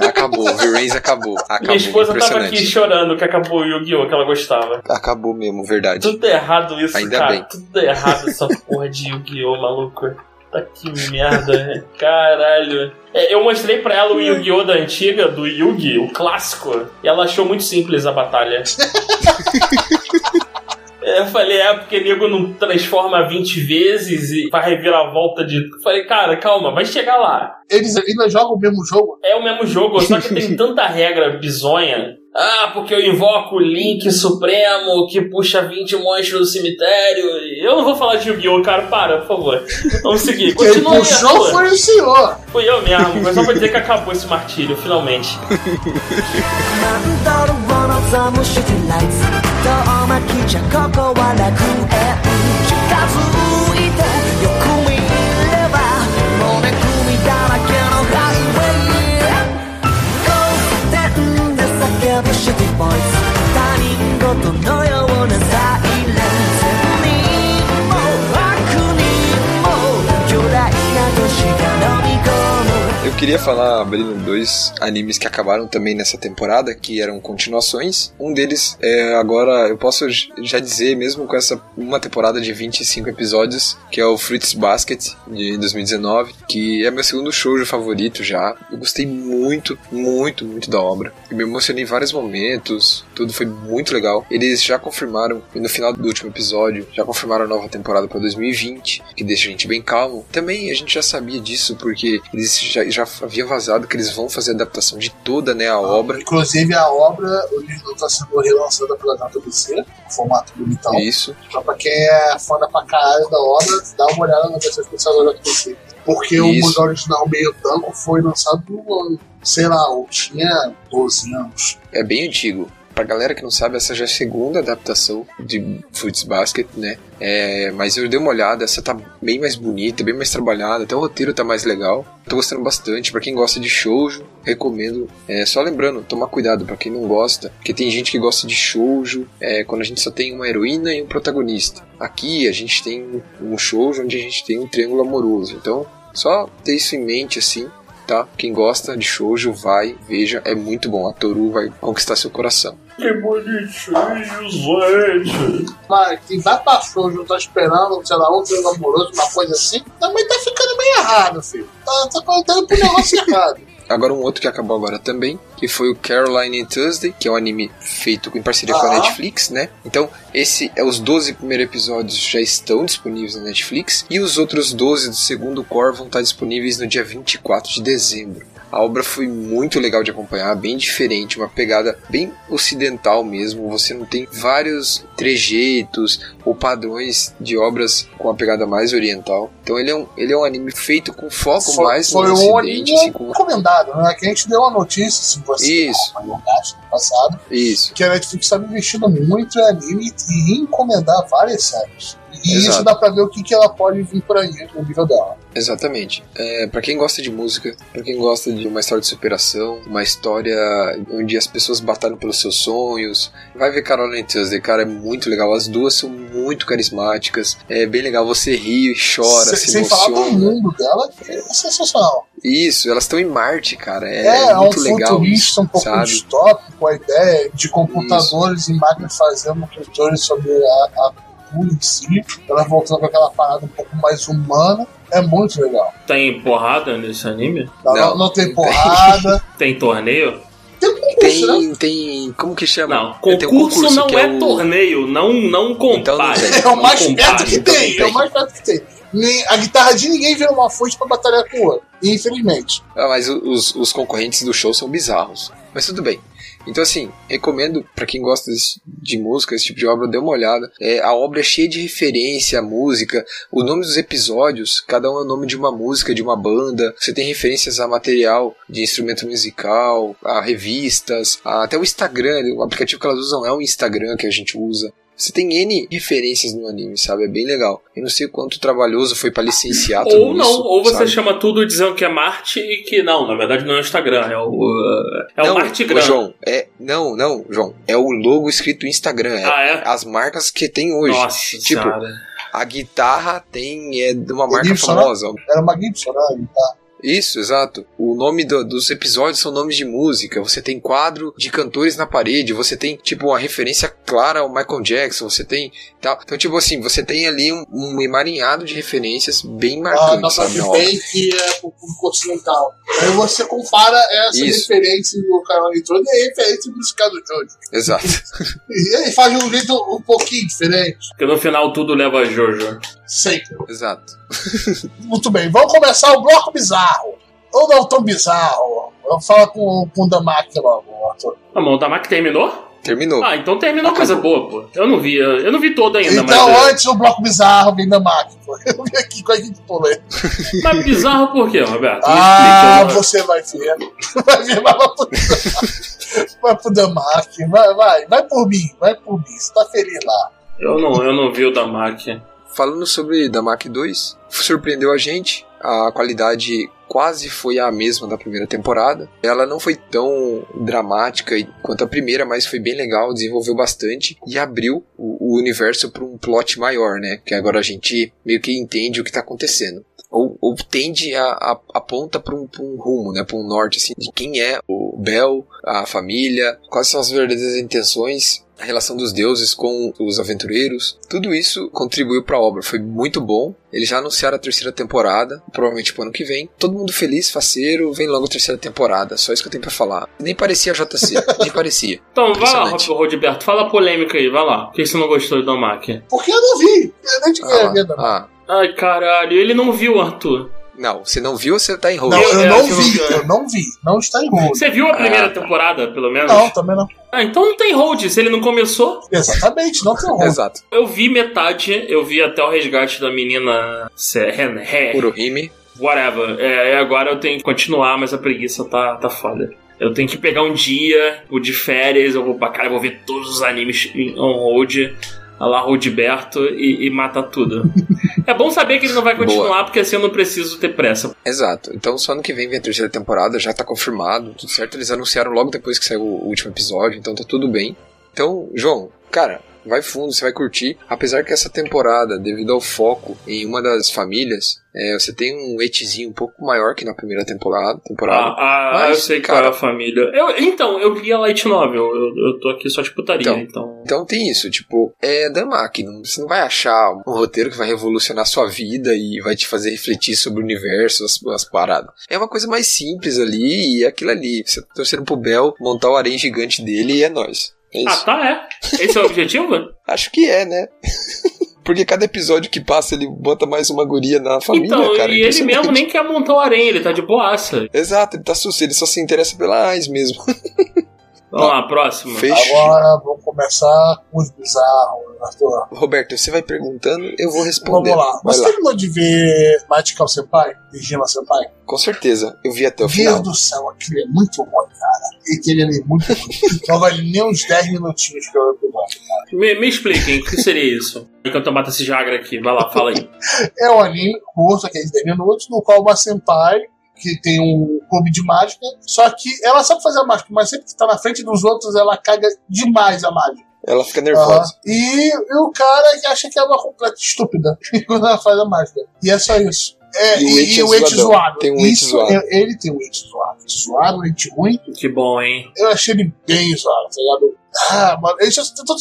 Acabou. O V-Rains acabou. Acabou. Minha esposa tava aqui chorando que acabou o Yu-Gi-Oh, que ela gostava. Acabou mesmo, verdade. Tudo errado isso, Ainda cara. bem. Tudo errado essa porra de Yu-Gi-Oh, maluco. Tá que merda, caralho. É, eu mostrei pra ela o Yu-Gi-Oh da antiga, do Yugi, o clássico, e ela achou muito simples a batalha. Eu falei, é porque nego não transforma 20 vezes e faz reviravolta de. Eu falei, cara, calma, vai chegar lá. Eles ainda jogam o mesmo jogo. É o mesmo jogo, só que tem tanta regra bizonha. Ah, porque eu invoco o Link Supremo que puxa 20 monstros do cemitério. Eu não vou falar de Yu-Gi-Oh, cara, para, por favor. Vamos seguir. Quem Continua aí, puxou foi o senhor. Fui eu mesmo, mas só pra dizer que acabou esse martírio, finalmente. なんだろう one of the 無視 lights 遠巻きじゃここは楽園近づいてよく見ればもめくみだらけのハイウェイ交差点で叫ぶシティボイス他人事のような queria falar, abrindo dois animes que acabaram também nessa temporada, que eram continuações. Um deles é agora, eu posso já dizer, mesmo com essa uma temporada de 25 episódios, que é o Fruits Basket de 2019, que é meu segundo shoujo favorito já. Eu gostei muito, muito, muito da obra. Eu me emocionei em vários momentos. tudo, foi muito legal. Eles já confirmaram, no final do último episódio, já confirmaram a nova temporada para 2020, que deixa a gente bem calmo. Também a gente já sabia disso, porque eles já, já haviam vazado que eles vão fazer a adaptação de toda né, a obra. Inclusive a obra original está sendo relançada pela JBC, formato bonitão. Isso. Só pra quem é fã da pra caralho da obra, dá uma olhada na versão especial da JBC. Porque o Isso. modelo original meio tanco foi lançado no, sei lá, eu tinha 12 anos. É bem antigo. Pra galera que não sabe, essa já é a segunda adaptação de Fruits Basket, né? É, mas eu dei uma olhada, essa tá bem mais bonita, bem mais trabalhada, até o roteiro tá mais legal. Tô gostando bastante. Pra quem gosta de shoujo, recomendo. É, só lembrando, tomar cuidado pra quem não gosta, porque tem gente que gosta de shoujo é, quando a gente só tem uma heroína e um protagonista. Aqui a gente tem um shoujo onde a gente tem um triângulo amoroso. Então, só ter isso em mente assim tá? Quem gosta de shoujo, vai, veja, é muito bom. A Toru vai conquistar seu coração. Que bonitinho, gente. Mas quem vai pra shoujo, tá esperando, sei lá, um triângulo amoroso, uma coisa assim, também tá ficando meio errado, filho. Tá, tá contando pro negócio errado. Agora um outro que acabou agora também, que foi o Caroline and Thursday, que é um anime feito em parceria com a. Netflix, né? Então, esse é os 12 primeiros episódios já estão disponíveis na Netflix e os outros 12 do segundo core vão estar disponíveis no dia 24 de dezembro. A obra foi muito legal de acompanhar, bem diferente, uma pegada bem ocidental mesmo. Você não tem vários trejeitos ou padrões de obras com uma pegada mais oriental. Então ele é um, ele é um anime feito com foco Foi, mais foi no um ocidente, anime assim, com... recomendado, né? Que a gente deu uma notícia, se você Isso. não no passado, Isso. que a Netflix estava investindo muito em anime e encomendar várias séries. E Exato. isso dá pra ver o que, que ela pode vir por aí no nível dela. Exatamente. É, para quem gosta de música, pra quem gosta de uma história de superação, uma história onde as pessoas batalham pelos seus sonhos, vai ver Caroline Tuesday, cara, é muito legal. As duas são muito carismáticas, é bem legal. Você ri, chora, Se- se sem falar do emociona. mundo dela, é sensacional. Isso, elas estão em Marte, cara. É, É, é um muito legal. futurista isso, um pouco sabe? distópico, a ideia de computadores e máquinas fazendo controle sobre a, a cultura em si, ela voltando com aquela parada um pouco mais humana, é muito legal. Tem porrada nesse anime? Não, Não, não tem não porrada, Tem torneio? tem concurso, né? Tem, tem. Como que chama? Não, Tem um concurso, não que é, o- torneio. Não, não Então não compare. tem. É o Não mais compare. perto que então tem, não é o tem. mais perto que tem. Nem- A guitarra de ninguém vira uma fonte pra batalhar com o outro, infelizmente. Ah, mas os, os concorrentes do show são bizarros. Mas tudo bem. Então, assim, recomendo pra quem gosta de música, esse tipo de obra, dê uma olhada. É, a obra é cheia de referência à música. O nome dos episódios, cada um é o nome de uma música, de uma banda. Você tem referências a material de instrumento musical, a revistas, a- até o Instagram. O aplicativo que elas usam é o Instagram que a gente usa. Você tem N referências no anime, sabe? É bem legal. Eu não sei o quanto trabalhoso foi pra licenciar tudo Ou não, isso, ou você sabe? chama tudo dizendo que é Marte e que não, na verdade não é o Instagram, é o, uh, é não, o Martigram. ô, João, é, não, não, João. É o logo escrito Instagram. É Ah, é? as marcas que tem hoje. Nossa tipo, senhora. a guitarra tem é de uma marca Gibson, né? famosa. Era uma Gibson, né? Tá. Isso, exato. O nome do- dos episódios são nomes de música. Você tem quadro de cantores na parede. Você tem, tipo, uma referência clara ao Michael Jackson. Você tem. Tal. Então, tipo assim, você tem ali um, um emaranhado de referências bem Ah, marcantes, pra sabe? bem que é pro público ocidental. Aí você compara essa Isso. referência do canal eletrônico e a referência musical do Jojo. Exato. E ele faz de um jeito um pouquinho diferente. Porque no final tudo leva a Jojo. Sempre. exato. Muito bem, vamos começar o bloco bizarro. Ou não tão bizarro. Vamos falar com, com o Damak logo, Arthur. Ah, mas o Damak terminou? Terminou. Ah, então terminou coisa boa, pô. Eu não vi, eu não vi todo ainda, Então, mas. é- antes do bloco bizarro, vem Damak. pô. Eu vim aqui com a equipe polêmica. Mas bizarro por quê, Roberto? Me Ah, explica. você vai ver. Vai ver, mas vai pro, Damak. Vai, vai, vai por mim, vai por mim. Você tá feliz lá. Eu não, eu não vi o Damak. Falando sobre Damak 2, surpreendeu a gente. A qualidade quase foi a mesma da primeira temporada. Ela não foi tão dramática quanto a primeira, mas foi bem legal, desenvolveu bastante e abriu o, o universo para um plot maior, né? Que agora a gente meio que entende o que está acontecendo. Ou, ou tende a, a aponta para um, pra um rumo, né? Para um norte, assim, de quem é o Bel, a família, quais são as verdadeiras intenções a relação dos deuses com os aventureiros, tudo isso contribuiu pra obra. Foi muito bom. Eles já anunciaram a terceira temporada, provavelmente pro ano que vem. Todo mundo feliz, faceiro, vem logo a terceira temporada. Só isso que eu tenho pra falar. Nem parecia JC, nem parecia. Então, vai lá. Roberto, fala a polêmica aí, vai lá. Por que você não gostou do Domaki? Porque eu não vi. Eu nem tinha Ah, medo. não. ah, Ai, caralho, ele não viu, Arthur. não, você não viu, você tá em hold. Não, eu é, não vi. não- Eu não vi. Não está em hold. Você viu a primeira Ah, tá. temporada, pelo menos? Não, também não. Ah, então não tem hold. Se ele não começou, Exatamente, não tem hold. Exato. eu vi metade, eu vi até o resgate da menina. Ren- Kurohime. Whatever. É, e agora eu tenho que continuar, mas a preguiça tá, tá foda. Eu tenho que pegar um dia, o de férias, eu vou pra cá, eu vou ver todos os animes em on hold, a lá Roldberto, e, e matar tudo. é bom saber que ele não vai continuar, porque assim eu não preciso ter pressa. Exato. Então só ano que vem vem a terceira temporada, já tá confirmado, tudo certo. Eles anunciaram logo depois que saiu o último episódio, então tá tudo bem. Então, João, cara, vai fundo, você vai curtir. Apesar que essa temporada, devido ao foco em uma das famílias, é, você tem um etizinho um pouco maior que na primeira temporada. temporada. Ah, ah, Mas, eu sei cara- qual é a família. Eu, então, eu li a Light Novel, eu, eu tô aqui só de putaria, então. Então tem isso, tipo, é Damak, não, você não vai achar um roteiro que vai revolucionar sua vida e vai te fazer refletir sobre o universo, as, as paradas. É uma coisa mais simples ali e é aquilo ali. Você tá torcendo pro Bel montar o harém gigante dele e é nóis. É Ah, tá, é? Esse é o objetivo? Acho que é, né? Porque cada episódio que passa ele bota mais uma guria na família, então, cara. e ele mesmo nem quer montar o harém, ele tá de boaça. Exato, ele tá sucio, ele só se interessa pela Ais mesmo. Vamos lá, próximo. Fechou. Agora vamos começar com os bizarros, Arthur. Roberto, você vai perguntando, eu vou responder. Vamos lá. Vai Você lá. terminou de ver Magical Senpai? Digima Senpai? Com certeza, eu vi até o Deus final. do céu, aquele é muito bom, cara. Aquele ali é muito bom. Não vale nem uns 10 minutinhos que eu episódio. Me, me expliquem, o que seria isso? Enquanto eu mato esse Jagra aqui, vai lá, fala aí. É um anime curto, aqueles 10 minutos, no qual uma senpai que tem um clube de mágica, só que ela sabe fazer a mágica, mas sempre que tá na frente dos outros, ela caga demais a mágica. Ela fica nervosa. E, e o cara que acha que é uma completa estúpida quando ela faz a mágica. E é só isso. É, E o e, ente e é o ente zoado. Tem um ente Isso, zoado. é- ele tem um ente zoado. Zoado, um ente ruim. Que bom, hein? Eu achei ele bem zoado, tá ligado? Ah, mano, ele já tentou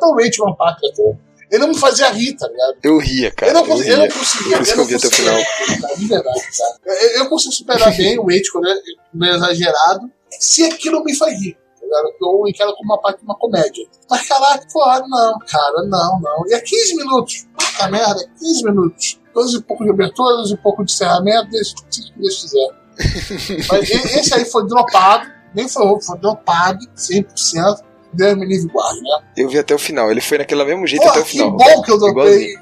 pelo ente uma parte, né? Ele não me fazia rir, tá ligado? Eu ria, cara. eu, não, eu eu não conseguia. Por isso eu que eu vi até o cara, De verdade, cara. Eu, eu consigo superar bem o Wait quando é, quando é exagerado, se aquilo me faz rir. tá? Eu encaro como uma parte de uma comédia. Mas caraca, porra, não, cara, não, não. E é 15 minutos. Puta merda, é 15 minutos. 12 e pouco de abertura, 12 e pouco de encerramento, deixa o que Deus quiser. Mas esse aí foi dropado, nem foi outro, foi dropado 100%. Deus me livre guarde, né? Eu vi até o final. Ele foi naquele mesmo jeito Pô, até o que final. bom que eu.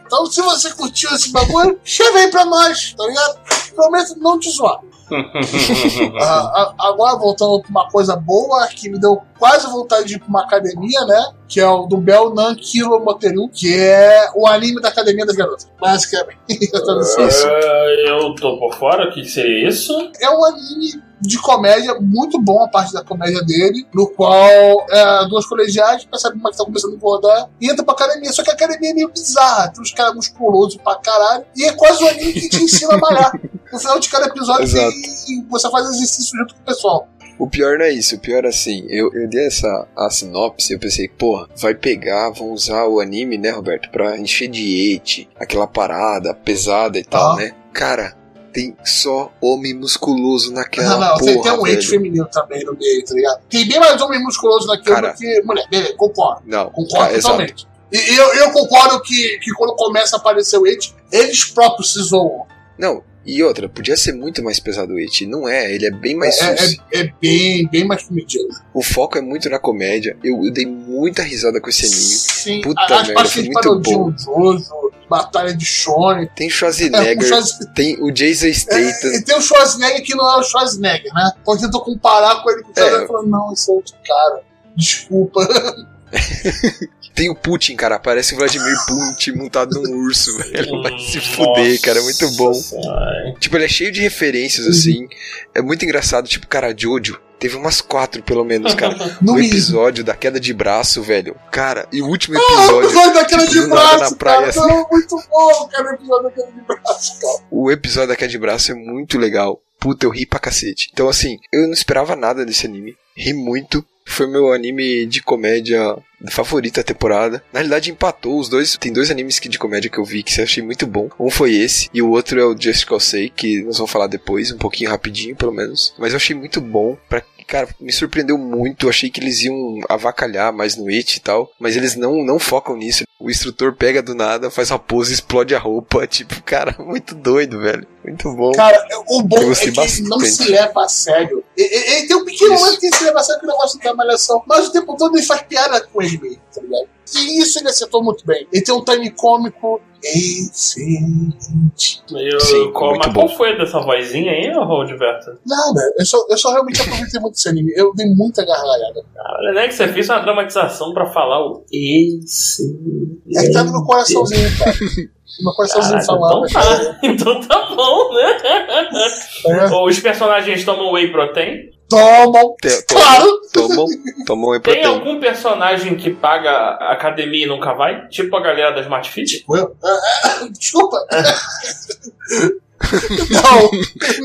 Então, se você curtiu esse bagulho, chega aí pra nós, tá ligado? Prometo não te zoar. Ah, a- agora, voltando pra uma coisa boa, que me deu quase vontade de ir pra uma academia, né? Que é o do Belnan Kilo Moteru, que é o anime da Academia das Garotas. Basicamente. É, eu tô por fora, o que seria isso? É um anime de comédia, muito bom a parte da comédia dele, no qual é, duas colegiais percebem é que tá começando a engordar e entra pra academia. Só que a academia é meio bizarra, tem uns caras musculosos pra caralho, e é quase um anime que te ensina a malhar. No final de cada episódio tem- você faz exercício junto com o pessoal. O pior não é isso, o pior é assim, eu, eu dei essa a sinopse, eu pensei, porra, vai pegar, vão usar o anime, né, Roberto, pra encher de hate, aquela parada pesada e tal, Ah. né? Cara, tem só homem musculoso naquela Não, não, porra, tem, um ente feminino também no meio, tá ligado? Tem bem mais homem musculoso naquilo Cara. do que mulher. Beleza, concordo. Não, Concordo exato. totalmente. E e eu, eu concordo que, que quando começa a aparecer o ente, eles próprios se zoam. Não, e outra, podia ser muito mais pesado o It, não é, ele é bem mais É, é, é bem, bem mais comedido. O foco é muito na comédia, eu, eu dei muita risada com esse anime. Sim, Puta as merda, foi muito bom. Batalha de Shonen. Tem É, o Schwarzenegger, Schwarz- tem o Jason Statham, é, e tem o Schwarzenegger que não é o Schwarzenegger, né? Quando tentou comparar com ele, o Schwarzenegger É. falou, não, esse é outro cara. Desculpa. tem o Putin, cara, parece o Vladimir Putin montado num urso, velho. Vai se fuder, cara, é muito bom. Ai. Tipo, ele é cheio de referências, Uhum. assim. É muito engraçado, tipo, cara, Jojo. Teve umas quatro, pelo menos, cara. No o episódio da queda de braço, velho. Cara, e o último Ah, o episódio. episódio daquela tipo, de do nada braço, na praia, cara. assim. Muito bom, cara, o episódio daquela de braço, cara. O episódio da queda de braço é muito legal. Puta, eu ri pra cacete. Então, assim, eu não esperava nada desse anime. Ri muito. Foi meu anime de comédia favorito da temporada. Na realidade, empatou os dois. Tem dois animes que- de comédia que eu vi que eu achei muito bom. Um foi esse, e o outro é o Just Cause que nós vamos falar depois, um pouquinho rapidinho, pelo menos. Mas eu achei muito bom. Pra, cara, me surpreendeu muito. Eu achei que eles iam avacalhar mais no It e tal. Mas eles não, não focam nisso. O instrutor pega do nada, faz uma pose, explode a roupa. Tipo, cara, muito doido, velho. Muito bom. Cara, o bom é que bastante. não se leva a sério. Ele, tem um pequeno momento que se leva a sério que o negócio da malhação, mas o tempo todo ele faz piada com ele tá ligado? E isso ele acertou muito bem. Ele tem um time cômico excelente. Eu, Sim, qual, mas bom. qual foi dessa vozinha aí, ô Roberto? Nada, eu só, eu só realmente aproveitei muito esse anime. Eu dei muita gargalhada. Olha, né, que você fez uma dramatização pra falar o esse. É que tá no meu coraçãozinho, cara. No meu coraçãozinho Caraca, falando. então tá, então tá bom, né? É. Os personagens tomam whey protein. Tomam. Te- Claro! Tomam, tomam Tem algum personagem que paga a academia e nunca vai? Tipo a galera das Smart Fit? Eu- ah, ah, Desculpa. Não,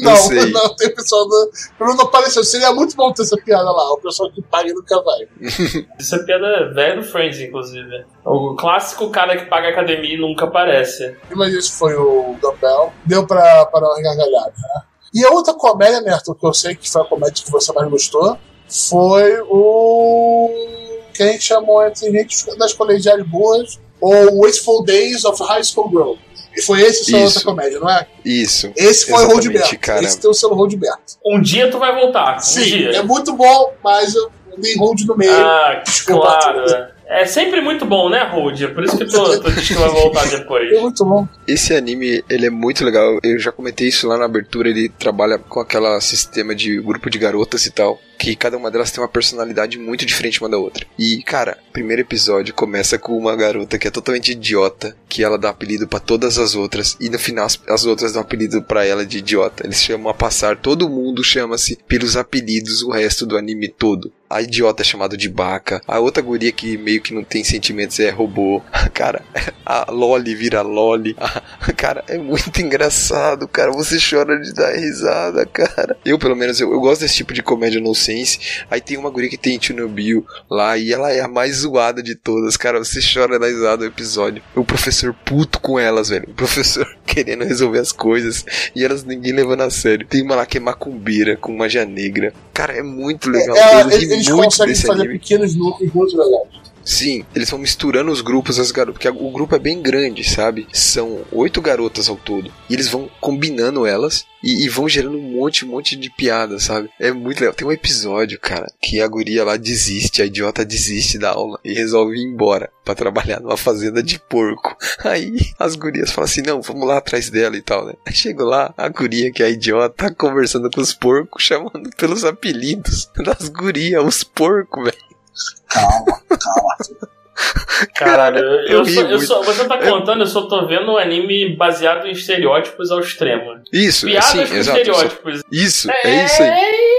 não, sei. não, tem pessoal do. Não, não apareceu. Seria muito bom ter essa piada lá. O pessoal que paga e nunca vai. Isso é piada velha do Friends, inclusive. O clássico cara que paga academia e nunca aparece. Mas esse foi o Dumbbell. Deu pra, pra uma gargalhada, né? E a outra comédia, né, Arthur, que eu sei que foi a comédia que você mais gostou, foi o. que a gente chamou entre gente das colegiais boas, ou Wasteful Days of High School Girl. E foi esse sua outra comédia, não é? Isso. Esse foi o Roldberto. cara. Esse tem o selo Roldberto. Um dia tu vai voltar. Um Sim, dia. é muito bom, mas eu dei hold no meio. Ah, Desculpa. claro. É sempre muito bom, né, Hold? Por isso que tu, tu diz que vai voltar depois. É muito bom. Esse anime, ele é muito legal. Eu já comentei isso lá na abertura. Ele trabalha com aquele sistema de grupo de garotas e tal. Que cada uma delas tem uma personalidade muito diferente uma da outra. E, cara, o primeiro episódio começa com uma garota que é totalmente idiota. Que ela dá apelido pra todas as outras. E no final as, as outras dão apelido pra ela de idiota. Eles chamam a passar. Todo mundo chama-se pelos apelidos o resto do anime todo. A idiota é chamada de Baca. A outra guria que meio que não tem sentimentos é robô. Cara, a Loli vira Loli. A- cara, é muito engraçado, cara. Você chora de dar risada, cara. Eu, pelo menos, eu, eu gosto desse tipo de comédia no sense. Aí tem uma guria que tem Chernobyl lá e ela é a mais zoada de todas, cara. Você chora da risada do episódio. O professor puto com elas, velho. O professor querendo resolver as coisas e elas ninguém levando a sério. Tem uma lá que é macumbeira com magia negra. Cara, é muito legal. É, ri eles conseguem fazer anime. pequenos núcleos muito legais. Sim, eles vão misturando os grupos, as garotas. Porque o grupo é bem grande, sabe? São oito garotas ao todo. E eles vão combinando elas e, e vão gerando um monte, um monte de piadas, sabe? É muito legal. Tem um episódio, cara, que a guria lá desiste, a idiota desiste da aula e resolve ir embora pra trabalhar numa fazenda de porco. Aí as gurias falam assim: não, vamos lá atrás dela e tal, né? Aí chego lá, a guria, que é a idiota, tá conversando com os porcos, chamando pelos apelidos das gurias, os porcos, velho. Calma, calma. Caralho, eu, eu eu só, eu você tá contando, eu só tô vendo um anime baseado em estereótipos ao extremo. Isso, Piadas sim, com exato. estereótipos. Isso, é isso aí.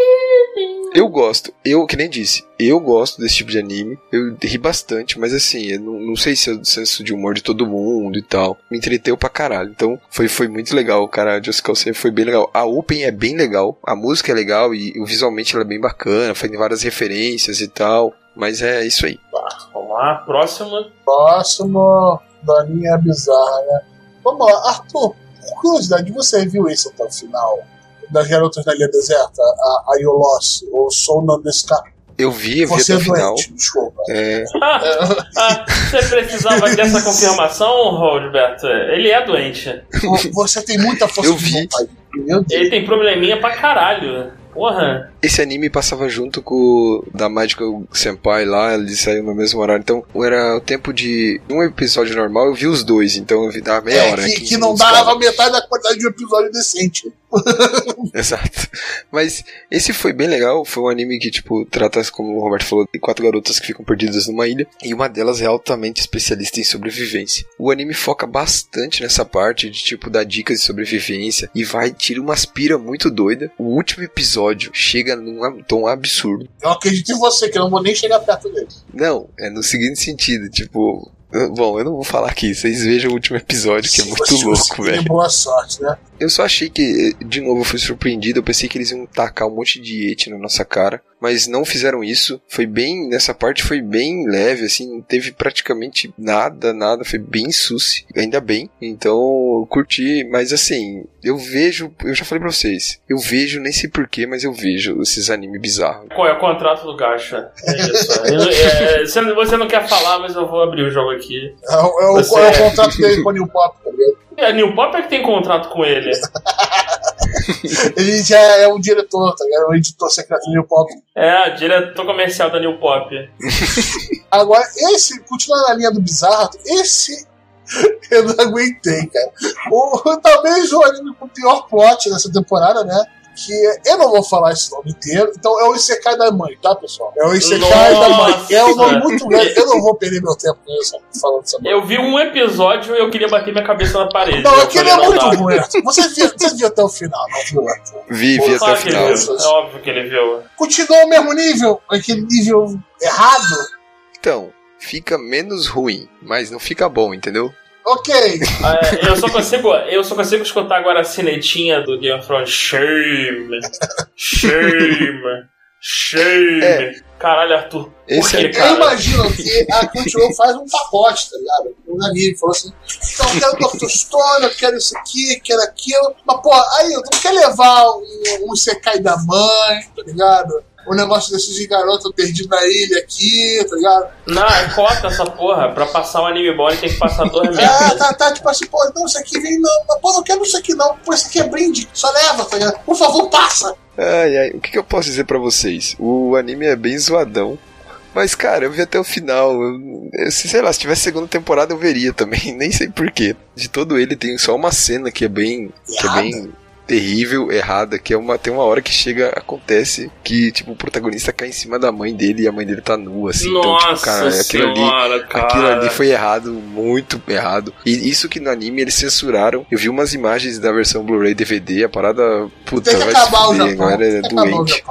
Eu gosto, eu, que nem disse, eu gosto desse tipo de anime. Eu ri bastante, mas assim, eu não, não sei se é o senso de humor de todo mundo e tal. Me entreteu pra caralho. Então, foi, foi muito legal, cara. Just Cause Safe foi bem legal. A Open é bem legal, a música é legal e visualmente ela é bem bacana, faz várias referências e tal. Mas é isso aí. Vamos lá, próxima. Próximo, Daninha Bizarra, né? Vamos lá, Arthur, por curiosidade, você viu esse até o final? Das Garotas da Ilha Deserta, a, a You Lost, ou Soul Sky? Eu vi, eu vi Você até é o final. doente, desculpa. É, Ah, ah, você precisava dessa confirmação, Roberto? Ele é doente. Você tem muita força Eu de vi. vontade. Meu Deus. Ele tem probleminha pra caralho. Porra. Esse anime passava junto com o da Magical Senpai lá, eles saíram no mesmo horário. Então, era o tempo de um episódio normal, eu vi os dois, então eu vi dava meia É, hora. que, 15 que não dava metade da quantidade de um episódio decente. Exato. Mas esse foi bem legal. Foi um anime que, tipo, trata, como o Roberto falou, de quatro garotas que ficam perdidas numa ilha. E uma delas é altamente especialista em sobrevivência. O anime foca bastante nessa parte de, tipo, dar dicas de sobrevivência. E vai, tira uma aspira muito doida. O último episódio chega num ab- tom absurdo. Eu acredito em você, que eu não vou nem chegar perto dele. Não, é no seguinte sentido, tipo. Bom, eu não vou falar aqui, vocês vejam o último episódio, que é muito você louco, velho. Boa sorte, né? Eu só achei que, de novo, eu fui surpreendido. Eu pensei que eles iam tacar um monte de et na nossa cara, mas não fizeram isso. Foi bem, nessa parte foi bem leve, assim, não teve praticamente nada, nada. Foi bem suci, ainda bem. Então, eu curti, mas assim, eu vejo, eu já falei pra vocês, eu vejo, nem sei porquê, mas eu vejo esses animes bizarros. Qual é o contrato do Gacha? É isso. É, você, não- você não quer falar, mas eu vou abrir o jogo aqui. É, o- é o, Você- é o contrato dele com a New Pop, tá ligado? É, a New Pop é que tem contrato com ele. Ele já é um diretor, tá ligado? O editor secreto da New Pop. É, diretor comercial da New Pop. Agora, esse, continuando na linha do bizarro, esse eu não aguentei, cara. O, talvez o anime com o pior plot dessa temporada, né? Que eu não vou falar esse nome inteiro, então é o Isekai da mãe, tá, pessoal? É o Isekai da mãe. É um nome muito grande, eu não vou perder meu tempo com isso, falando dessa mãe. Eu vi um episódio e eu queria bater minha cabeça na parede. Não, aquele falei, é muito ruim. Você viu, você viu até o final, não viu? Vi, vi até o final. viu. É óbvio que ele viu. Continua o mesmo nível, aquele nível errado. Então, fica menos ruim, mas não fica bom, entendeu? Ok. É, eu, só consigo, eu só consigo escutar agora a sinetinha do Game of Thrones. Shame. Shame. Shame. É. Caralho, Arthur. Esse que, é- Eu cara? imagino que a Crunchyroll faz um pacote, tá ligado? Um anime, falou assim, então eu quero Doctor Stone, eu quero isso aqui, quero aquilo. Mas, pô, aí, tu não quer levar um, um Sekai da mãe, tá ligado? Um negócio desses de garota perdido na ilha aqui, tá ligado? Não, é cota essa porra. Pra passar um anime bom, ele tem que passar dois meses. tá, tá, tipo assim, pô, não, isso aqui vem não, mas, pô, não quero isso aqui não, pô, isso aqui é brinde, só leva, tá ligado? Por favor, passa! Ai, ai, o que, que eu posso dizer pra vocês? O anime é bem zoadão. Mas, cara, eu vi até o final. Eu, eu- sei lá, se tivesse segunda temporada eu veria também. Nem sei porquê. De todo ele tem só uma cena que é bem. que é bem terrível, errada, que é uma. Tem uma hora que chega, acontece que, tipo, o protagonista cai em cima da mãe dele e a mãe dele tá nua, assim. então, Nossa tipo, cara, aquilo ali. cara. Aquilo ali foi errado, muito errado. E isso que no anime eles censuraram. Eu vi umas imagens da versão Blu-ray DVD, a parada. Puta, vai se fuder, a Japão. galera é doente.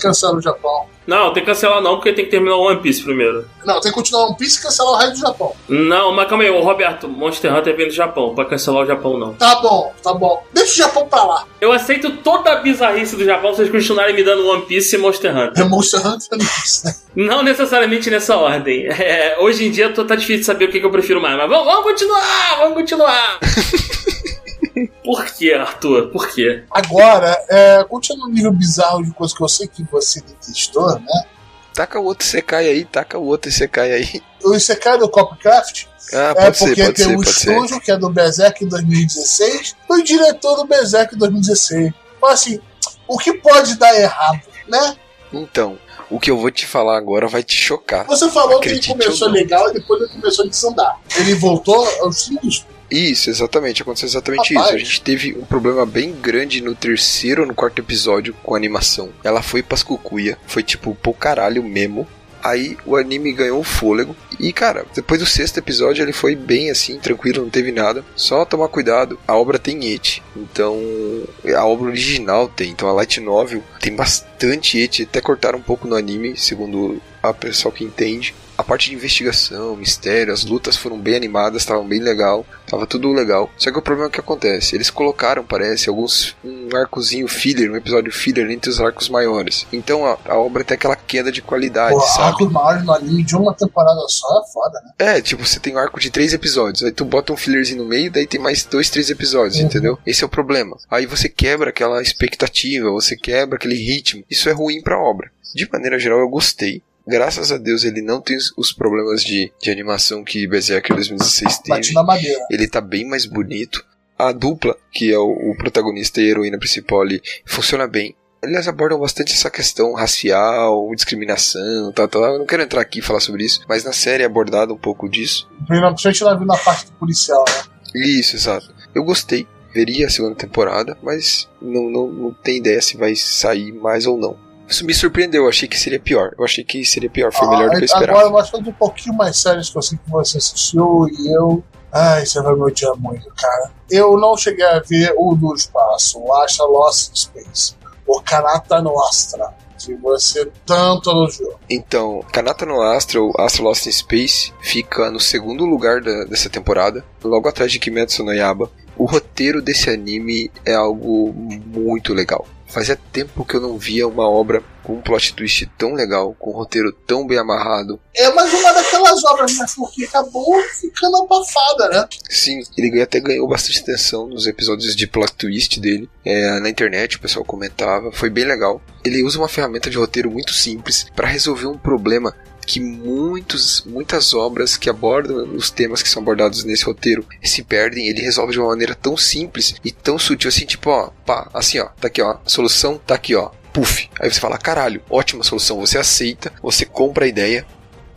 Cancela o Japão. Não, tem que cancelar não, porque tem que terminar o One Piece primeiro. Não, tem que continuar One Piece e cancelar o resto do Japão. Não, mas calma aí, o Roberto, Monster Hunter vem do Japão, pra cancelar o Japão não. Tá bom, tá bom. Deixa o Japão pra lá. Eu aceito toda a bizarrice do Japão se vocês continuarem me dando One Piece e Monster Hunter. É Monster Hunter nisso, né? Não necessariamente nessa ordem. É, hoje em dia tô, tá difícil de saber o que, que eu prefiro mais, mas vamos, vamos continuar, vamos continuar. Por que, Arthur? Por quê? Agora, é, continuando no nível bizarro de coisa que eu sei que você detestou, né? Taca o outro Sekai aí, taca o outro Sekai aí. O Isekai do Copcraft Ah, é pode ser, porque pode tem ser, um pode ser. estúdio que é do Berserk 2016 e o diretor do Berserk 2016. Então, assim, o que pode dar errado, né? Então, o que eu vou te falar agora vai te chocar. Você falou que ele Acredite começou legal e depois ele começou a desandar. Ele voltou ao sinistro. Isso, exatamente, aconteceu exatamente Rapaz. isso. A gente teve um problema bem grande no terceiro ou no quarto episódio com a animação. Ela foi pras cucuia, foi tipo, pô caralho mesmo. Aí o anime ganhou um fôlego. E, cara, depois do sexto episódio ele foi bem assim, tranquilo, não teve nada. Só tomar cuidado, a obra tem et. Então, a obra original tem. Então a Light Novel tem bastante et. Até cortaram um pouco no anime, segundo a pessoal que entende. A parte de investigação, mistério, as lutas foram bem animadas, estavam bem legal, tava tudo legal. Só que o problema é que acontece, eles colocaram, parece, alguns um arcozinho filler, um episódio filler entre os arcos maiores. Então a, a obra tem aquela queda de qualidade, Pô, sabe? arcos maiores no anime de uma temporada só é foda, né? É, tipo, você tem um arco de três episódios, aí tu bota um fillerzinho no meio, daí tem mais dois, três episódios, Uhum. entendeu? Esse é o problema. Aí você quebra aquela expectativa, você quebra aquele ritmo. Isso é ruim pra obra. De maneira geral, eu gostei. Graças a Deus ele não tem os- problemas de, de animação que Berserker 2016 Bate teve. na madeira. Ele tá bem mais bonito. A dupla, que é o, o protagonista e a heroína principal ali, funciona bem. Eles abordam bastante essa questão racial, discriminação, tal, tal. Eu não quero entrar aqui e falar sobre isso, mas na série é abordado um pouco disso. Principalmente na, na parte do policial, né? Isso, exato. Eu gostei, veria a segunda temporada, mas não, não, não tem ideia se vai sair mais ou não. Isso me surpreendeu, eu achei que seria pior. Eu achei que seria pior, foi melhor do que eu Ah, esperava. Agora, nós falando um pouquinho mais sérios que eu sei que você assistiu e eu. Ai, você vai me odiar muito, cara. Eu não cheguei a ver o do espaço, o Asha Lost in Space. O Kanata Nostra, que você tanto elogiou. Então, Kanata no Astra, ou Astra Lost in Space, fica no segundo lugar da- dessa temporada, logo atrás de Kimetsu no Yaba. O roteiro desse anime é algo muito legal. Fazia tempo que eu não via uma obra com um plot twist tão legal, com um roteiro tão bem amarrado. É mais uma daquelas obras, né? Porque acabou ficando abafada, né? Sim, ele até ganhou bastante atenção nos episódios de plot twist dele. É, na internet o pessoal comentava, foi bem legal. Ele usa uma ferramenta de roteiro muito simples para resolver um problema que muitos, muitas obras que abordam os temas que são abordados nesse roteiro se perdem. Ele resolve de uma maneira tão simples e tão sutil assim, tipo, ó, pá, assim, ó, tá aqui, ó, a solução tá aqui, ó, puff. Aí você fala, caralho, ótima solução. Você aceita, você compra a ideia,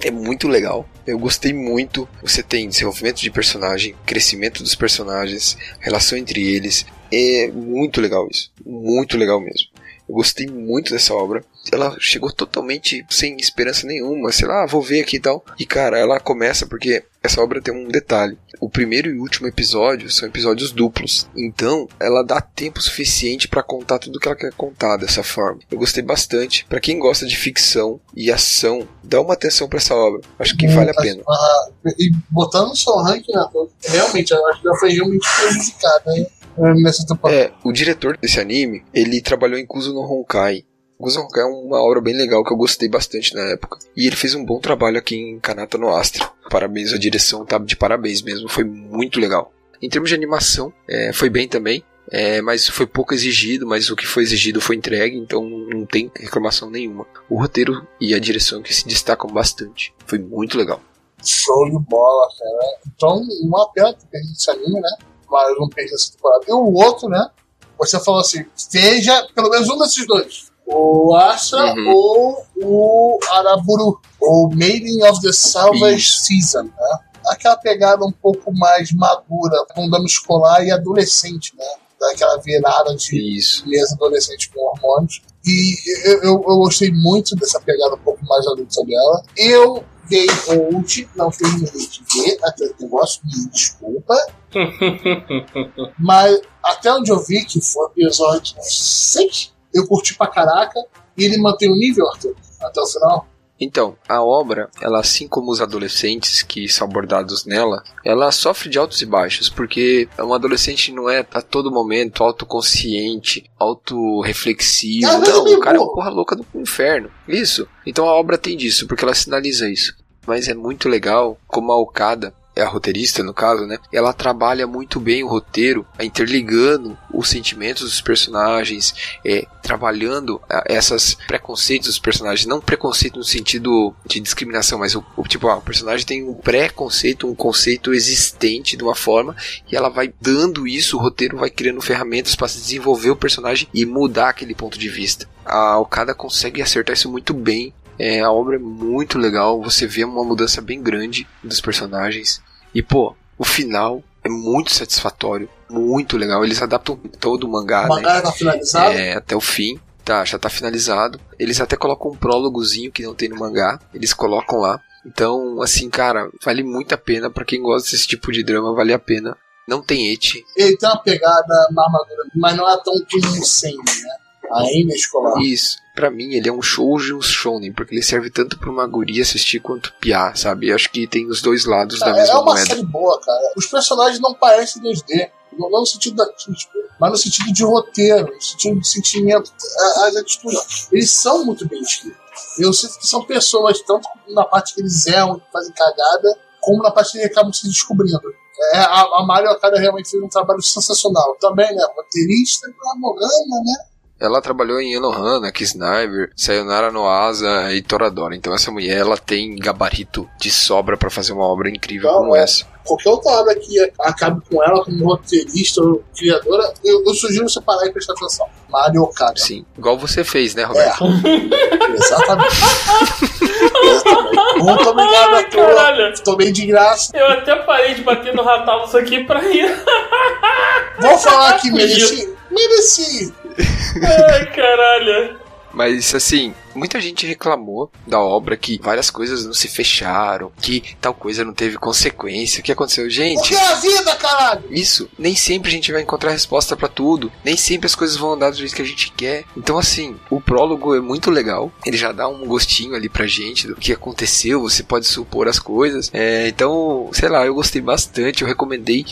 é muito legal. Eu gostei muito. Você tem desenvolvimento de personagem, crescimento dos personagens, relação entre eles. É muito legal isso. Muito legal mesmo. Eu gostei muito dessa obra. Ela chegou totalmente sem esperança nenhuma, sei lá, vou ver aqui e tal. E cara, ela começa porque essa obra tem um detalhe. O primeiro e último episódio são episódios duplos. Então, ela dá tempo suficiente pra contar tudo que ela quer contar dessa forma. Eu gostei bastante. Pra quem gosta de ficção e ação, dá uma atenção pra essa obra. Acho que vale a pena. Ah, e botando o seu ranking, né? Realmente, eu acho que ela foi realmente prejudicada hein. É, o diretor desse anime, ele trabalhou Kuzo no Honkai. Honkai é uma obra bem legal que eu gostei bastante na época. E ele fez um bom trabalho aqui em Kanata no Astra. Parabéns, a direção tá de parabéns mesmo, foi muito legal. Em termos de animação, é, foi bem também. É, mas foi pouco exigido, mas o que foi exigido foi entregue, então não tem reclamação nenhuma. O roteiro e a direção que se destacam bastante. Foi muito legal. Show de bola, cara. Então, uma pena que perdi esse anime, né? Mas não perdi essa temporada. E o outro, né? Você falou assim: seja pelo menos um desses dois. O Astra Uhum. ou o Araburu. Ou Maiden of the Salvage Isso. Season, né? Aquela pegada um pouco mais madura, com dano escolar e adolescente, né? Daquela virada de Isso. beleza adolescente com hormônios. E eu, eu, eu gostei muito dessa pegada um pouco mais adulta dela. Eu dei old, não terminei de ver aquele negócio, me desculpa. Mas até onde eu vi, que foi episódio 6, eu curti pra caraca. E ele mantém o nível, Arthur, até o final. Então, a obra, ela assim como os adolescentes que são abordados nela, ela sofre de altos e baixos, porque um adolescente não é a todo momento autoconsciente, autorreflexivo. É Não, o cara é um burro. porra louca do inferno. Isso. Então a obra tem disso, porque ela sinaliza isso. Mas é muito legal como a Okada, é a roteirista no caso, né? Ela trabalha muito bem o roteiro, interligando os sentimentos dos personagens, é, trabalhando ah, essas preconceitos dos personagens, não preconceito no sentido de discriminação, mas o, o tipo, ah, o personagem tem um preconceito, um conceito existente de uma forma, e ela vai dando isso, o roteiro vai criando ferramentas para desenvolver o personagem e mudar aquele ponto de vista. A Okada consegue acertar isso muito bem. É, a obra é muito legal, você vê uma mudança bem grande dos personagens. E pô, o final é muito satisfatório, muito legal. Eles adaptam todo o mangá, o né? mangá tá finalizado. É, até o fim. Tá, já tá finalizado. Eles até colocam um prólogozinho que não tem no mangá. Eles colocam lá. Então, assim, cara, vale muito a pena. Pra quem gosta desse tipo de drama, vale a pena. Não tem eti. Ele tem uma pegada na armadura, mas não é tão sem, né? Ainda é escolar. Isso, pra mim, ele é um shoujo e um shonen, porque ele serve tanto pra uma guria assistir quanto piar, sabe? Eu acho que tem os dois lados da Cara, é mesma uma moeda. série boa, cara. Os personagens não parecem 2D. Não, não no sentido da artística, mas no sentido de roteiro, no sentido de sentimento, a- as atitudes. Eles são muito bem escritos. Eu sinto que são pessoas, tanto na parte que eles erram, que fazem cagada, como na parte que eles acabam se descobrindo. É, a, a Mario Okada realmente fez um trabalho sensacional. Também, né? Roteirista, a Morgana, né? Ela trabalhou em Enohana, Kisniver, Sayonara no Asa e Toradora. Então essa mulher, ela tem gabarito de sobra pra fazer uma obra incrível Então, como é. essa. Qualquer outra obra que acabe com ela como roteirista ou criadora, eu, eu sugiro você parar e prestar atenção. Mario Okada. Sim, igual você fez, né, É, Roberto? exatamente. exatamente. Muito obrigado a todos. Caralho. Tomei de graça. Eu até parei de bater no Ratalos aqui pra ir. Vou falar que mereci. Mereci. Ai, caralho. Mas assim, muita gente reclamou da obra que várias coisas não se fecharam, que tal coisa não teve consequência. O que aconteceu, gente? Porque é a vida, caralho! Isso, nem sempre a gente vai encontrar resposta pra tudo, nem sempre as coisas vão andar do jeito que a gente quer. Então, assim, o prólogo é muito legal, ele já dá um gostinho ali pra gente do que aconteceu, você pode supor as coisas. É, então, sei lá, eu gostei bastante, eu recomendei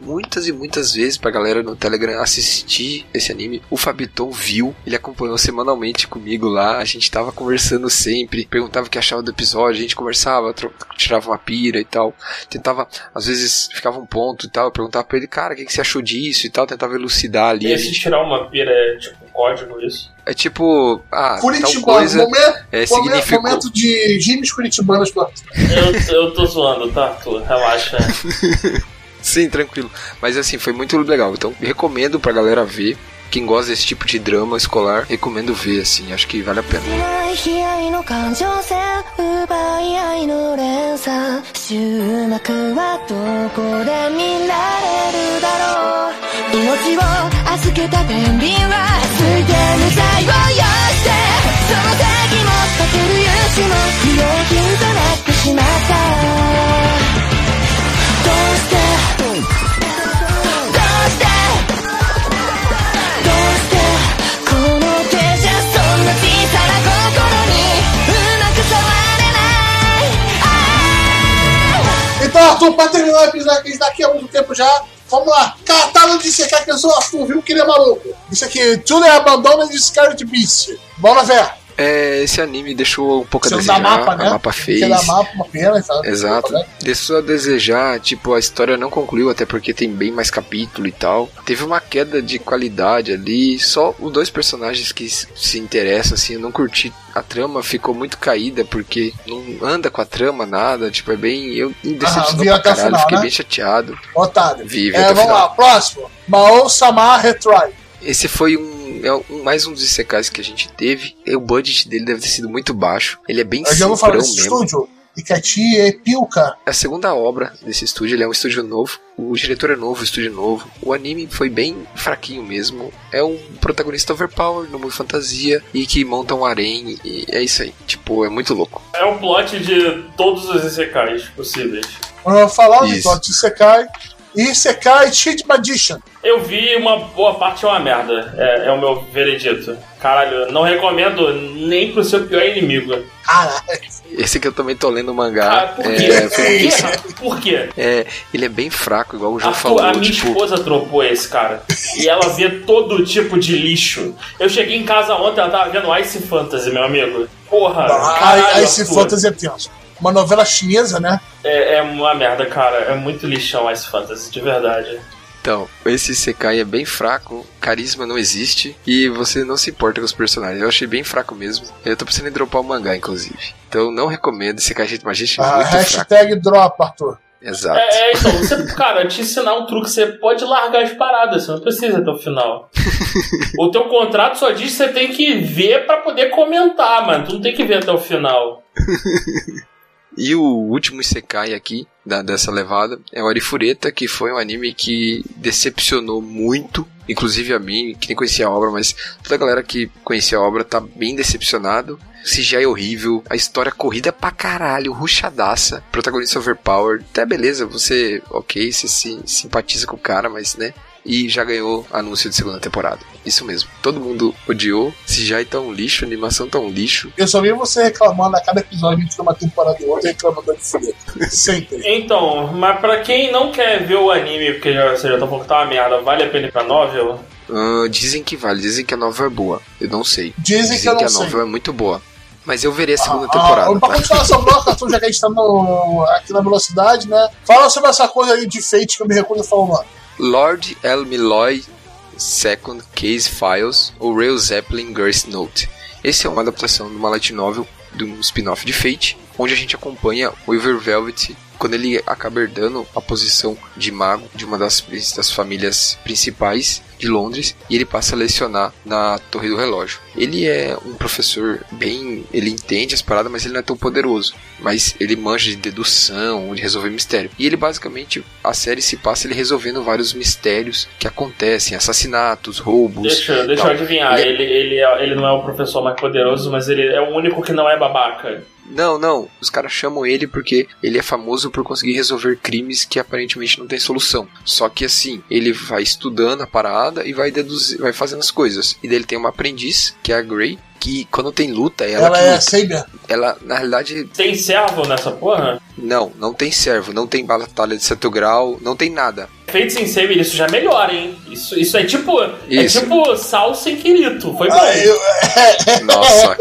muitas e muitas vezes pra galera no Telegram assistir esse anime. O Fabiton viu, ele acompanhou semanalmente comigo lá, a gente tava conversando sempre, perguntava o que achava do episódio, a gente conversava, tirava uma pira e tal, tentava, às vezes ficava um ponto e tal, eu perguntava pra ele, cara, o que, que você achou disso e tal, tentava elucidar ali. a Esse gente- tirar uma pira é tipo um código isso. é tipo, ah, tal Curitibano, coisa momento, é, significou. momento de gimes curitibanos pra Eu, eu tô zoando, tá, Arthur? Relaxa. Sim, tranquilo. Mas assim, foi muito legal. Então, recomendo pra galera ver. Quem gosta desse tipo de drama escolar, recomendo ver, assim. Acho que vale a pena. 悲 Arthur, pra terminar o episódio que a gente tá aqui há muito tempo já, vamos lá. Catálogo de secar que eu sou Arthur, viu que ele é maluco. Isso aqui, Tudo é Abandona de Scarlet Beast. Bora ver. É, esse anime deixou um pouco a desejar. mapa, né? A mapa fez. Dá mapa, uma pena, sabe? Exato. Né? Deixou a desejar, tipo, a história não concluiu, até porque tem bem mais capítulo e tal. Teve uma queda de qualidade ali, só os dois personagens que se interessam, assim, eu não curti. A trama ficou muito caída, porque não anda com a trama, nada, tipo, é bem... Eu me decepcionou vi pra caralho, final, fiquei né? bem chateado. Otário. Vive é, vamos final. lá, próximo. Mao Samar Retry. Esse foi um, é um- mais um dos secais que a gente teve. E o budget dele deve ter sido muito baixo. Ele é bem Eu já vou falar desse mesmo. estúdio. Ikati e Pilka. É a segunda obra desse estúdio, ele é um estúdio novo. O diretor é novo, o estúdio é novo. O anime foi bem fraquinho mesmo. É um protagonista overpower no mundo fantasia e que monta um harém. E é isso aí. Tipo, é muito louco. É o plot de todos os Isekais possíveis. Vamos falar do Isekai. E Isekai Cheat Magician. Eu vi uma boa parte é uma merda. É, é o meu veredito. Caralho, não recomendo nem pro seu pior inimigo. Caralho. Esse que eu também tô lendo o Ah, mangá. por quê? é, por quê? pouquíssimo. Por quê? É, ele é bem fraco, igual o João Arthur, falou. a minha tipo, esposa dropou esse cara. E ela vê todo tipo de lixo. Eu cheguei em casa ontem, ela tava vendo Ice Fantasy, meu amigo. Porra, Ah, caralho, Ice Arthur. Fantasy é tenso. Uma novela chinesa, né? É, é uma merda, cara. É muito lixão Ice Fantasy, de verdade. Então, esse Sekai é bem fraco, carisma não existe e você não se importa com os personagens. Eu achei bem fraco mesmo. Eu tô precisando em dropar o mangá, inclusive. Então não recomendo Sekai Gente Magician, é Ah, muito fraco. hashtag drop, Arthur. Exato. É, é, então, você, cara, te ensinar um truque, você pode largar as paradas, você não precisa até o final. o teu contrato só diz que você tem que ver pra poder comentar, mano. Tu não tem que ver até o final. E o último Isekai aqui, da, dessa levada, é o Arifureta, que foi um anime que decepcionou muito, inclusive a mim, que nem conhecia a obra, mas toda a galera que conhecia a obra tá bem decepcionado. CGI é horrível, a história corrida pra caralho, ruchadaça, protagonista overpowered, até beleza, você, ok, você se simpatiza com o cara, mas né, e já ganhou anúncio de segunda temporada. Isso mesmo. Todo mundo odiou. CGI tá um lixo, animação tá um lixo. Eu só vi você reclamando a cada episódio de uma temporada e outra, reclamando de Fureta. Sempre. Então, mas pra quem não quer ver o anime, porque já, você já tá um pouco tá uma merda, vale a pena ir pra novel? Ah, dizem que vale, dizem que a nova é boa. Eu não sei. Dizem que eu não que a sei. nova é muito boa. Mas eu verei a segunda Ah, temporada. ah, pra tá? continuar essa bloco, Arthur, já que a gente tá no, aqui na velocidade, né? Fala sobre essa coisa aí de fate que eu me recuso a falar o nome. Lord Milloy Second Case Files ou Rail Zeppelin Girls Note. Esse é uma adaptação de uma light novel de um spin-off de Fate. Onde a gente acompanha o Weaver Velvet quando ele acaba herdando a posição de mago de uma das, das famílias principais de Londres e ele passa a lecionar na Torre do Relógio. Ele é um professor bem. Ele entende as paradas, mas ele não é tão poderoso. Mas ele manja de dedução, de resolver mistério. E ele basicamente, a série se passa ele resolvendo vários mistérios que acontecem: assassinatos, roubos. Deixa, deixa eu adivinhar, Ele- ele, ele, é- ele não é o professor mais poderoso, mas ele é o único que não é babaca. Não, não. Os caras chamam ele porque ele é famoso por conseguir resolver crimes que aparentemente não tem solução. Só que assim, ele vai estudando a parada e vai deduzir, vai fazendo as coisas. E daí ele tem uma aprendiz, que é a Grey, que quando tem luta, ela, Ela que é luta. Saber. Ela, na realidade, Tem servo nessa porra? não, não tem servo, não tem batalha de certo grau, não tem nada. Feito sem Saber, isso já melhora, hein? Isso, isso é tipo. Isso. É tipo salsa e Kirito. Foi bom. Ah, eu, Nossa,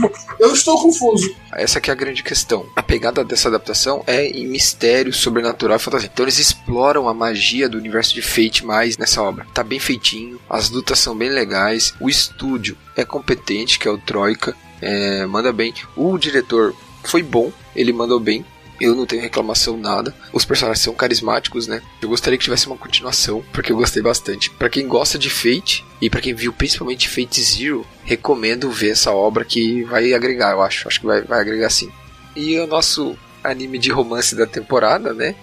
bom. Eu estou confuso. Essa que é a grande questão. A pegada dessa adaptação é em mistério, sobrenatural e fantasia. Então eles exploram a magia do universo de Fate mais nessa obra. Tá bem feitinho, as lutas são bem legais, o estúdio é competente, que é o Troika, é, manda bem. O diretor foi bom, ele mandou bem. Eu não tenho reclamação nada. Os personagens são carismáticos, né? Eu gostaria que tivesse uma continuação, porque eu gostei bastante. Pra quem gosta de Fate e pra quem viu principalmente Fate Zero, recomendo ver essa obra que vai agregar, eu acho. Acho que vai, vai agregar sim. E o nosso anime de romance da temporada, né?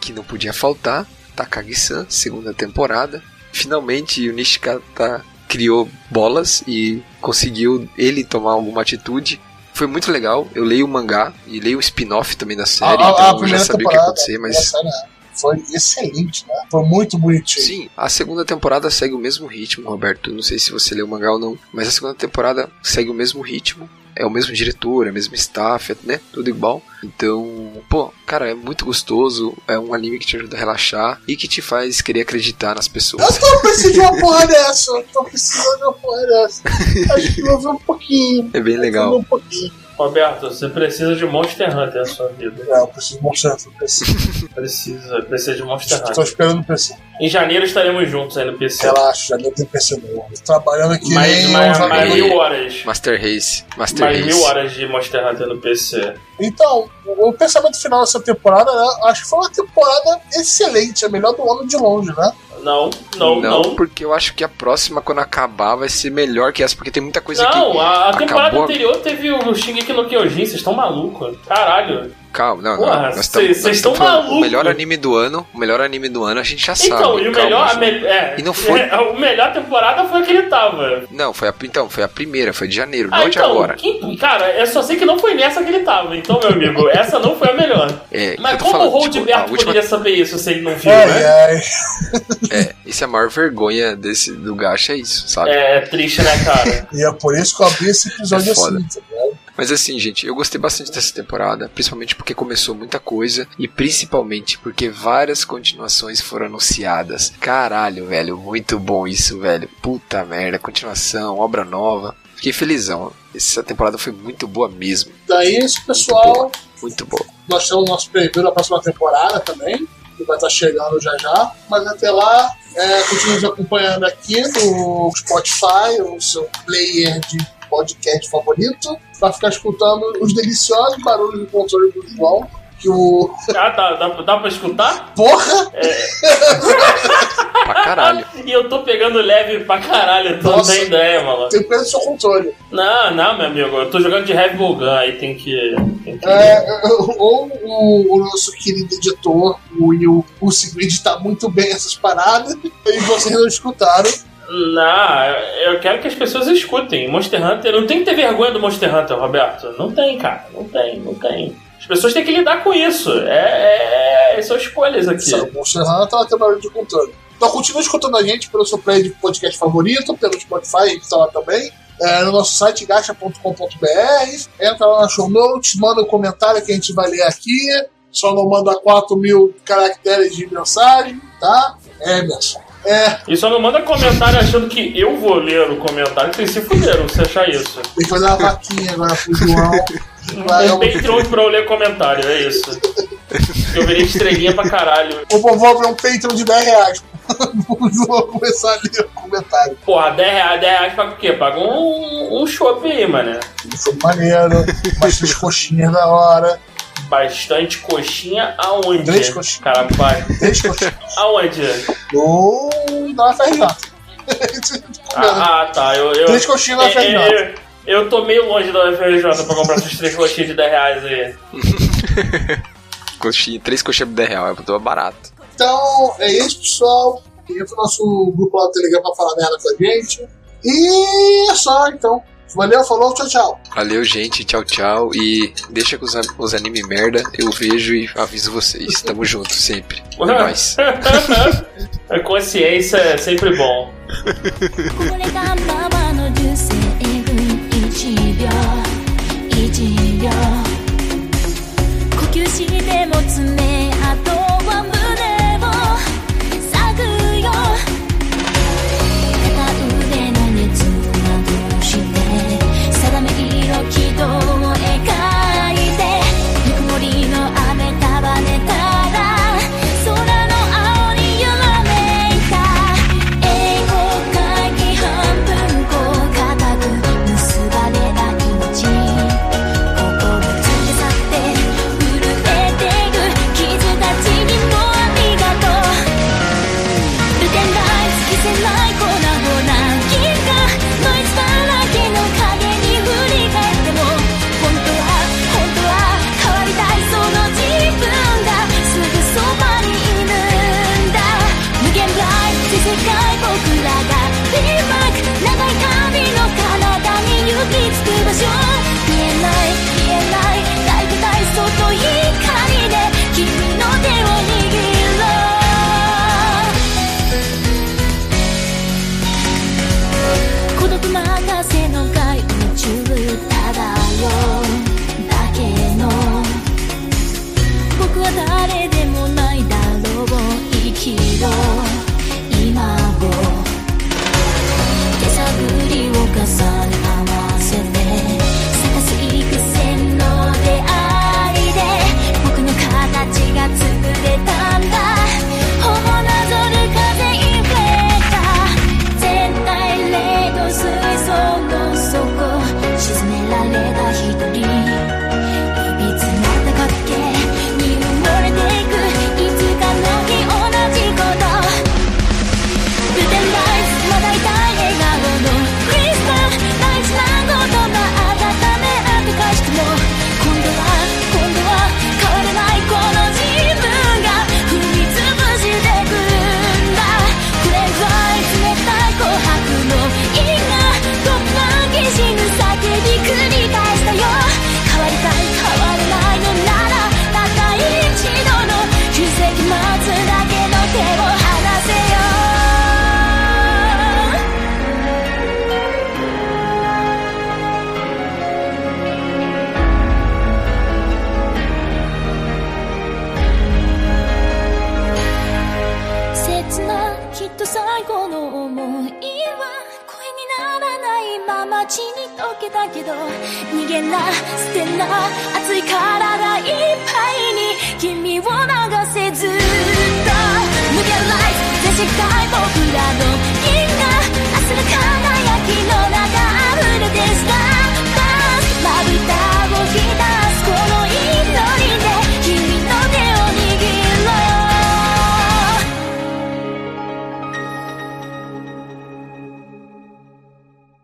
Que não podia faltar, Takagi-san, segunda temporada. Finalmente o Nishikata criou bolas e conseguiu ele tomar alguma atitude. Foi muito legal. Eu leio o mangá e leio o spin-off também da série, a, a- a então eu já sabia o que ia acontecer, mas foi excelente, né? Foi muito bonitinho. Sim, a segunda temporada segue o mesmo ritmo, Roberto. Não sei se você leu o mangá ou não, mas a segunda temporada segue o mesmo ritmo. É o mesmo diretor, é o mesmo staff, né? Tudo igual. Então, pô, cara, é muito gostoso. É um anime que te ajuda a relaxar e que te faz querer acreditar nas pessoas. Eu tô precisando de uma porra dessa. Eu tô precisando de uma porra dessa. Acho que vou ver um pouquinho. É bem Vou ver legal. um pouquinho. Roberto, você precisa de Monster Hunter na sua vida. É, eu preciso mostrar no PC. Precisa, precisa de Monster Hunter. esperando o PC. Em janeiro estaremos juntos aí no PC. Relaxa, já deu tempo PC novo. Trabalhando aqui mais, nem mais, mais mil horas. Master Race. Master Mais Race. mil horas de Monster Hunter no PC. Então, o pensamento final dessa temporada, né? Acho que foi uma temporada excelente, a melhor do ano de longe, né? Não, não, não. porque eu acho que a próxima, quando acabar, vai ser melhor que essa, porque tem muita coisa Não, que. a, a temporada acabou- anterior teve o Shingeki no Kyojin, vocês estão malucos? Caralho. Calma, não, Porra, não. Nós cês- estamos- nós cês estamos tão falando O maluco. melhor anime do ano, o melhor anime do ano, a gente já Então, sabe. e o calma, melhor, me- é, E não foi- é, o melhor temporada foi a que ele tava. Não, foi a, então, foi a primeira, foi de janeiro, Ah, não de então, agora. que- cara, eu só sei que não foi nessa que ele tava. Então, meu amigo, essa não foi a melhor. É, Mas como falando, o Roldberto tipo, última, poderia saber isso se ele não viu, Ai, né? ai. é, isso é a maior vergonha desse, do Gacha, é isso, sabe? É triste, né, cara? E é por isso que eu abri esse episódio É assim, tá? Mas assim, gente, eu gostei bastante dessa temporada, principalmente porque começou muita coisa e principalmente porque várias continuações foram anunciadas. Caralho, velho, muito bom isso, velho. Puta merda, continuação, obra nova. Fiquei felizão. Essa temporada foi muito boa mesmo. Daí, esse pessoal, Muito boa. nós temos o nosso preview da próxima temporada também, que vai estar chegando já já. Mas até lá, é, continue nos acompanhando aqui no Spotify, o seu player de podcast favorito, para ficar escutando os deliciosos barulhos do controle do João. Que o. Ah, dá, dá, dá pra escutar? Porra! Pra caralho. E eu tô pegando leve pra caralho, não Nossa. tem ideia, mano. Tem peso do seu controle. Não, não, meu amigo, eu tô jogando de Heavy Gun, aí tem que. Tem que... É, ou o, o nosso querido editor, o Will, conseguiu editar muito bem essas paradas e vocês não escutaram. Não, eu quero que as pessoas escutem. Monster Hunter, não tem que ter vergonha do Monster Hunter, Roberto. Não tem, cara. Não tem, não tem. As pessoas têm que lidar com isso. É, é, são escolhas aqui. Sabe, Monster Hunter ela tem barulho de controle. Então continue escutando a gente pelo seu player de podcast favorito, pelo Spotify, que está lá também. É, no nosso site gacha.com.br. Entra lá na show notes, manda um comentário que a gente vai ler aqui. Só não manda 4 mil caracteres de mensagem, tá? É, Emerson. É. E só não manda comentário achando que eu vou ler o comentário. Vocês se fuderam se achar isso. Tem que fazer uma vaquinha agora pro João. Não tem Patreon pra eu ler comentário, é isso. Eu virei estrelinha pra caralho. O vou abrir um Patreon de 10 reais. vou começar a ler o comentário. Porra, 10 reais, 10 reais paga o quê? Paga um, um aí, mano. Isso é maneiro. Umas coxinhas da hora bastante coxinha aonde? Três coxinhas. Carapaz. Três coxinhas. aonde? No... Na FRJ. Ah, ah, tá. Eu, eu, três coxinhas na é, é, FRJ. Eu, eu, eu tô meio longe da FRJ pra comprar essas três coxinhas de 10 reais aí. Coxinha, três coxinhas de 10 reais, é eu tô barato. Então, é isso, pessoal. Entra no nosso grupo lá do Telegram pra falar merda com a gente. E é só, então. Valeu, falou, tchau, tchau. Valeu, gente, tchau, tchau. E deixa com os, os anime merda, eu vejo e aviso vocês. Tamo junto sempre. É nóis. A consciência é sempre bom.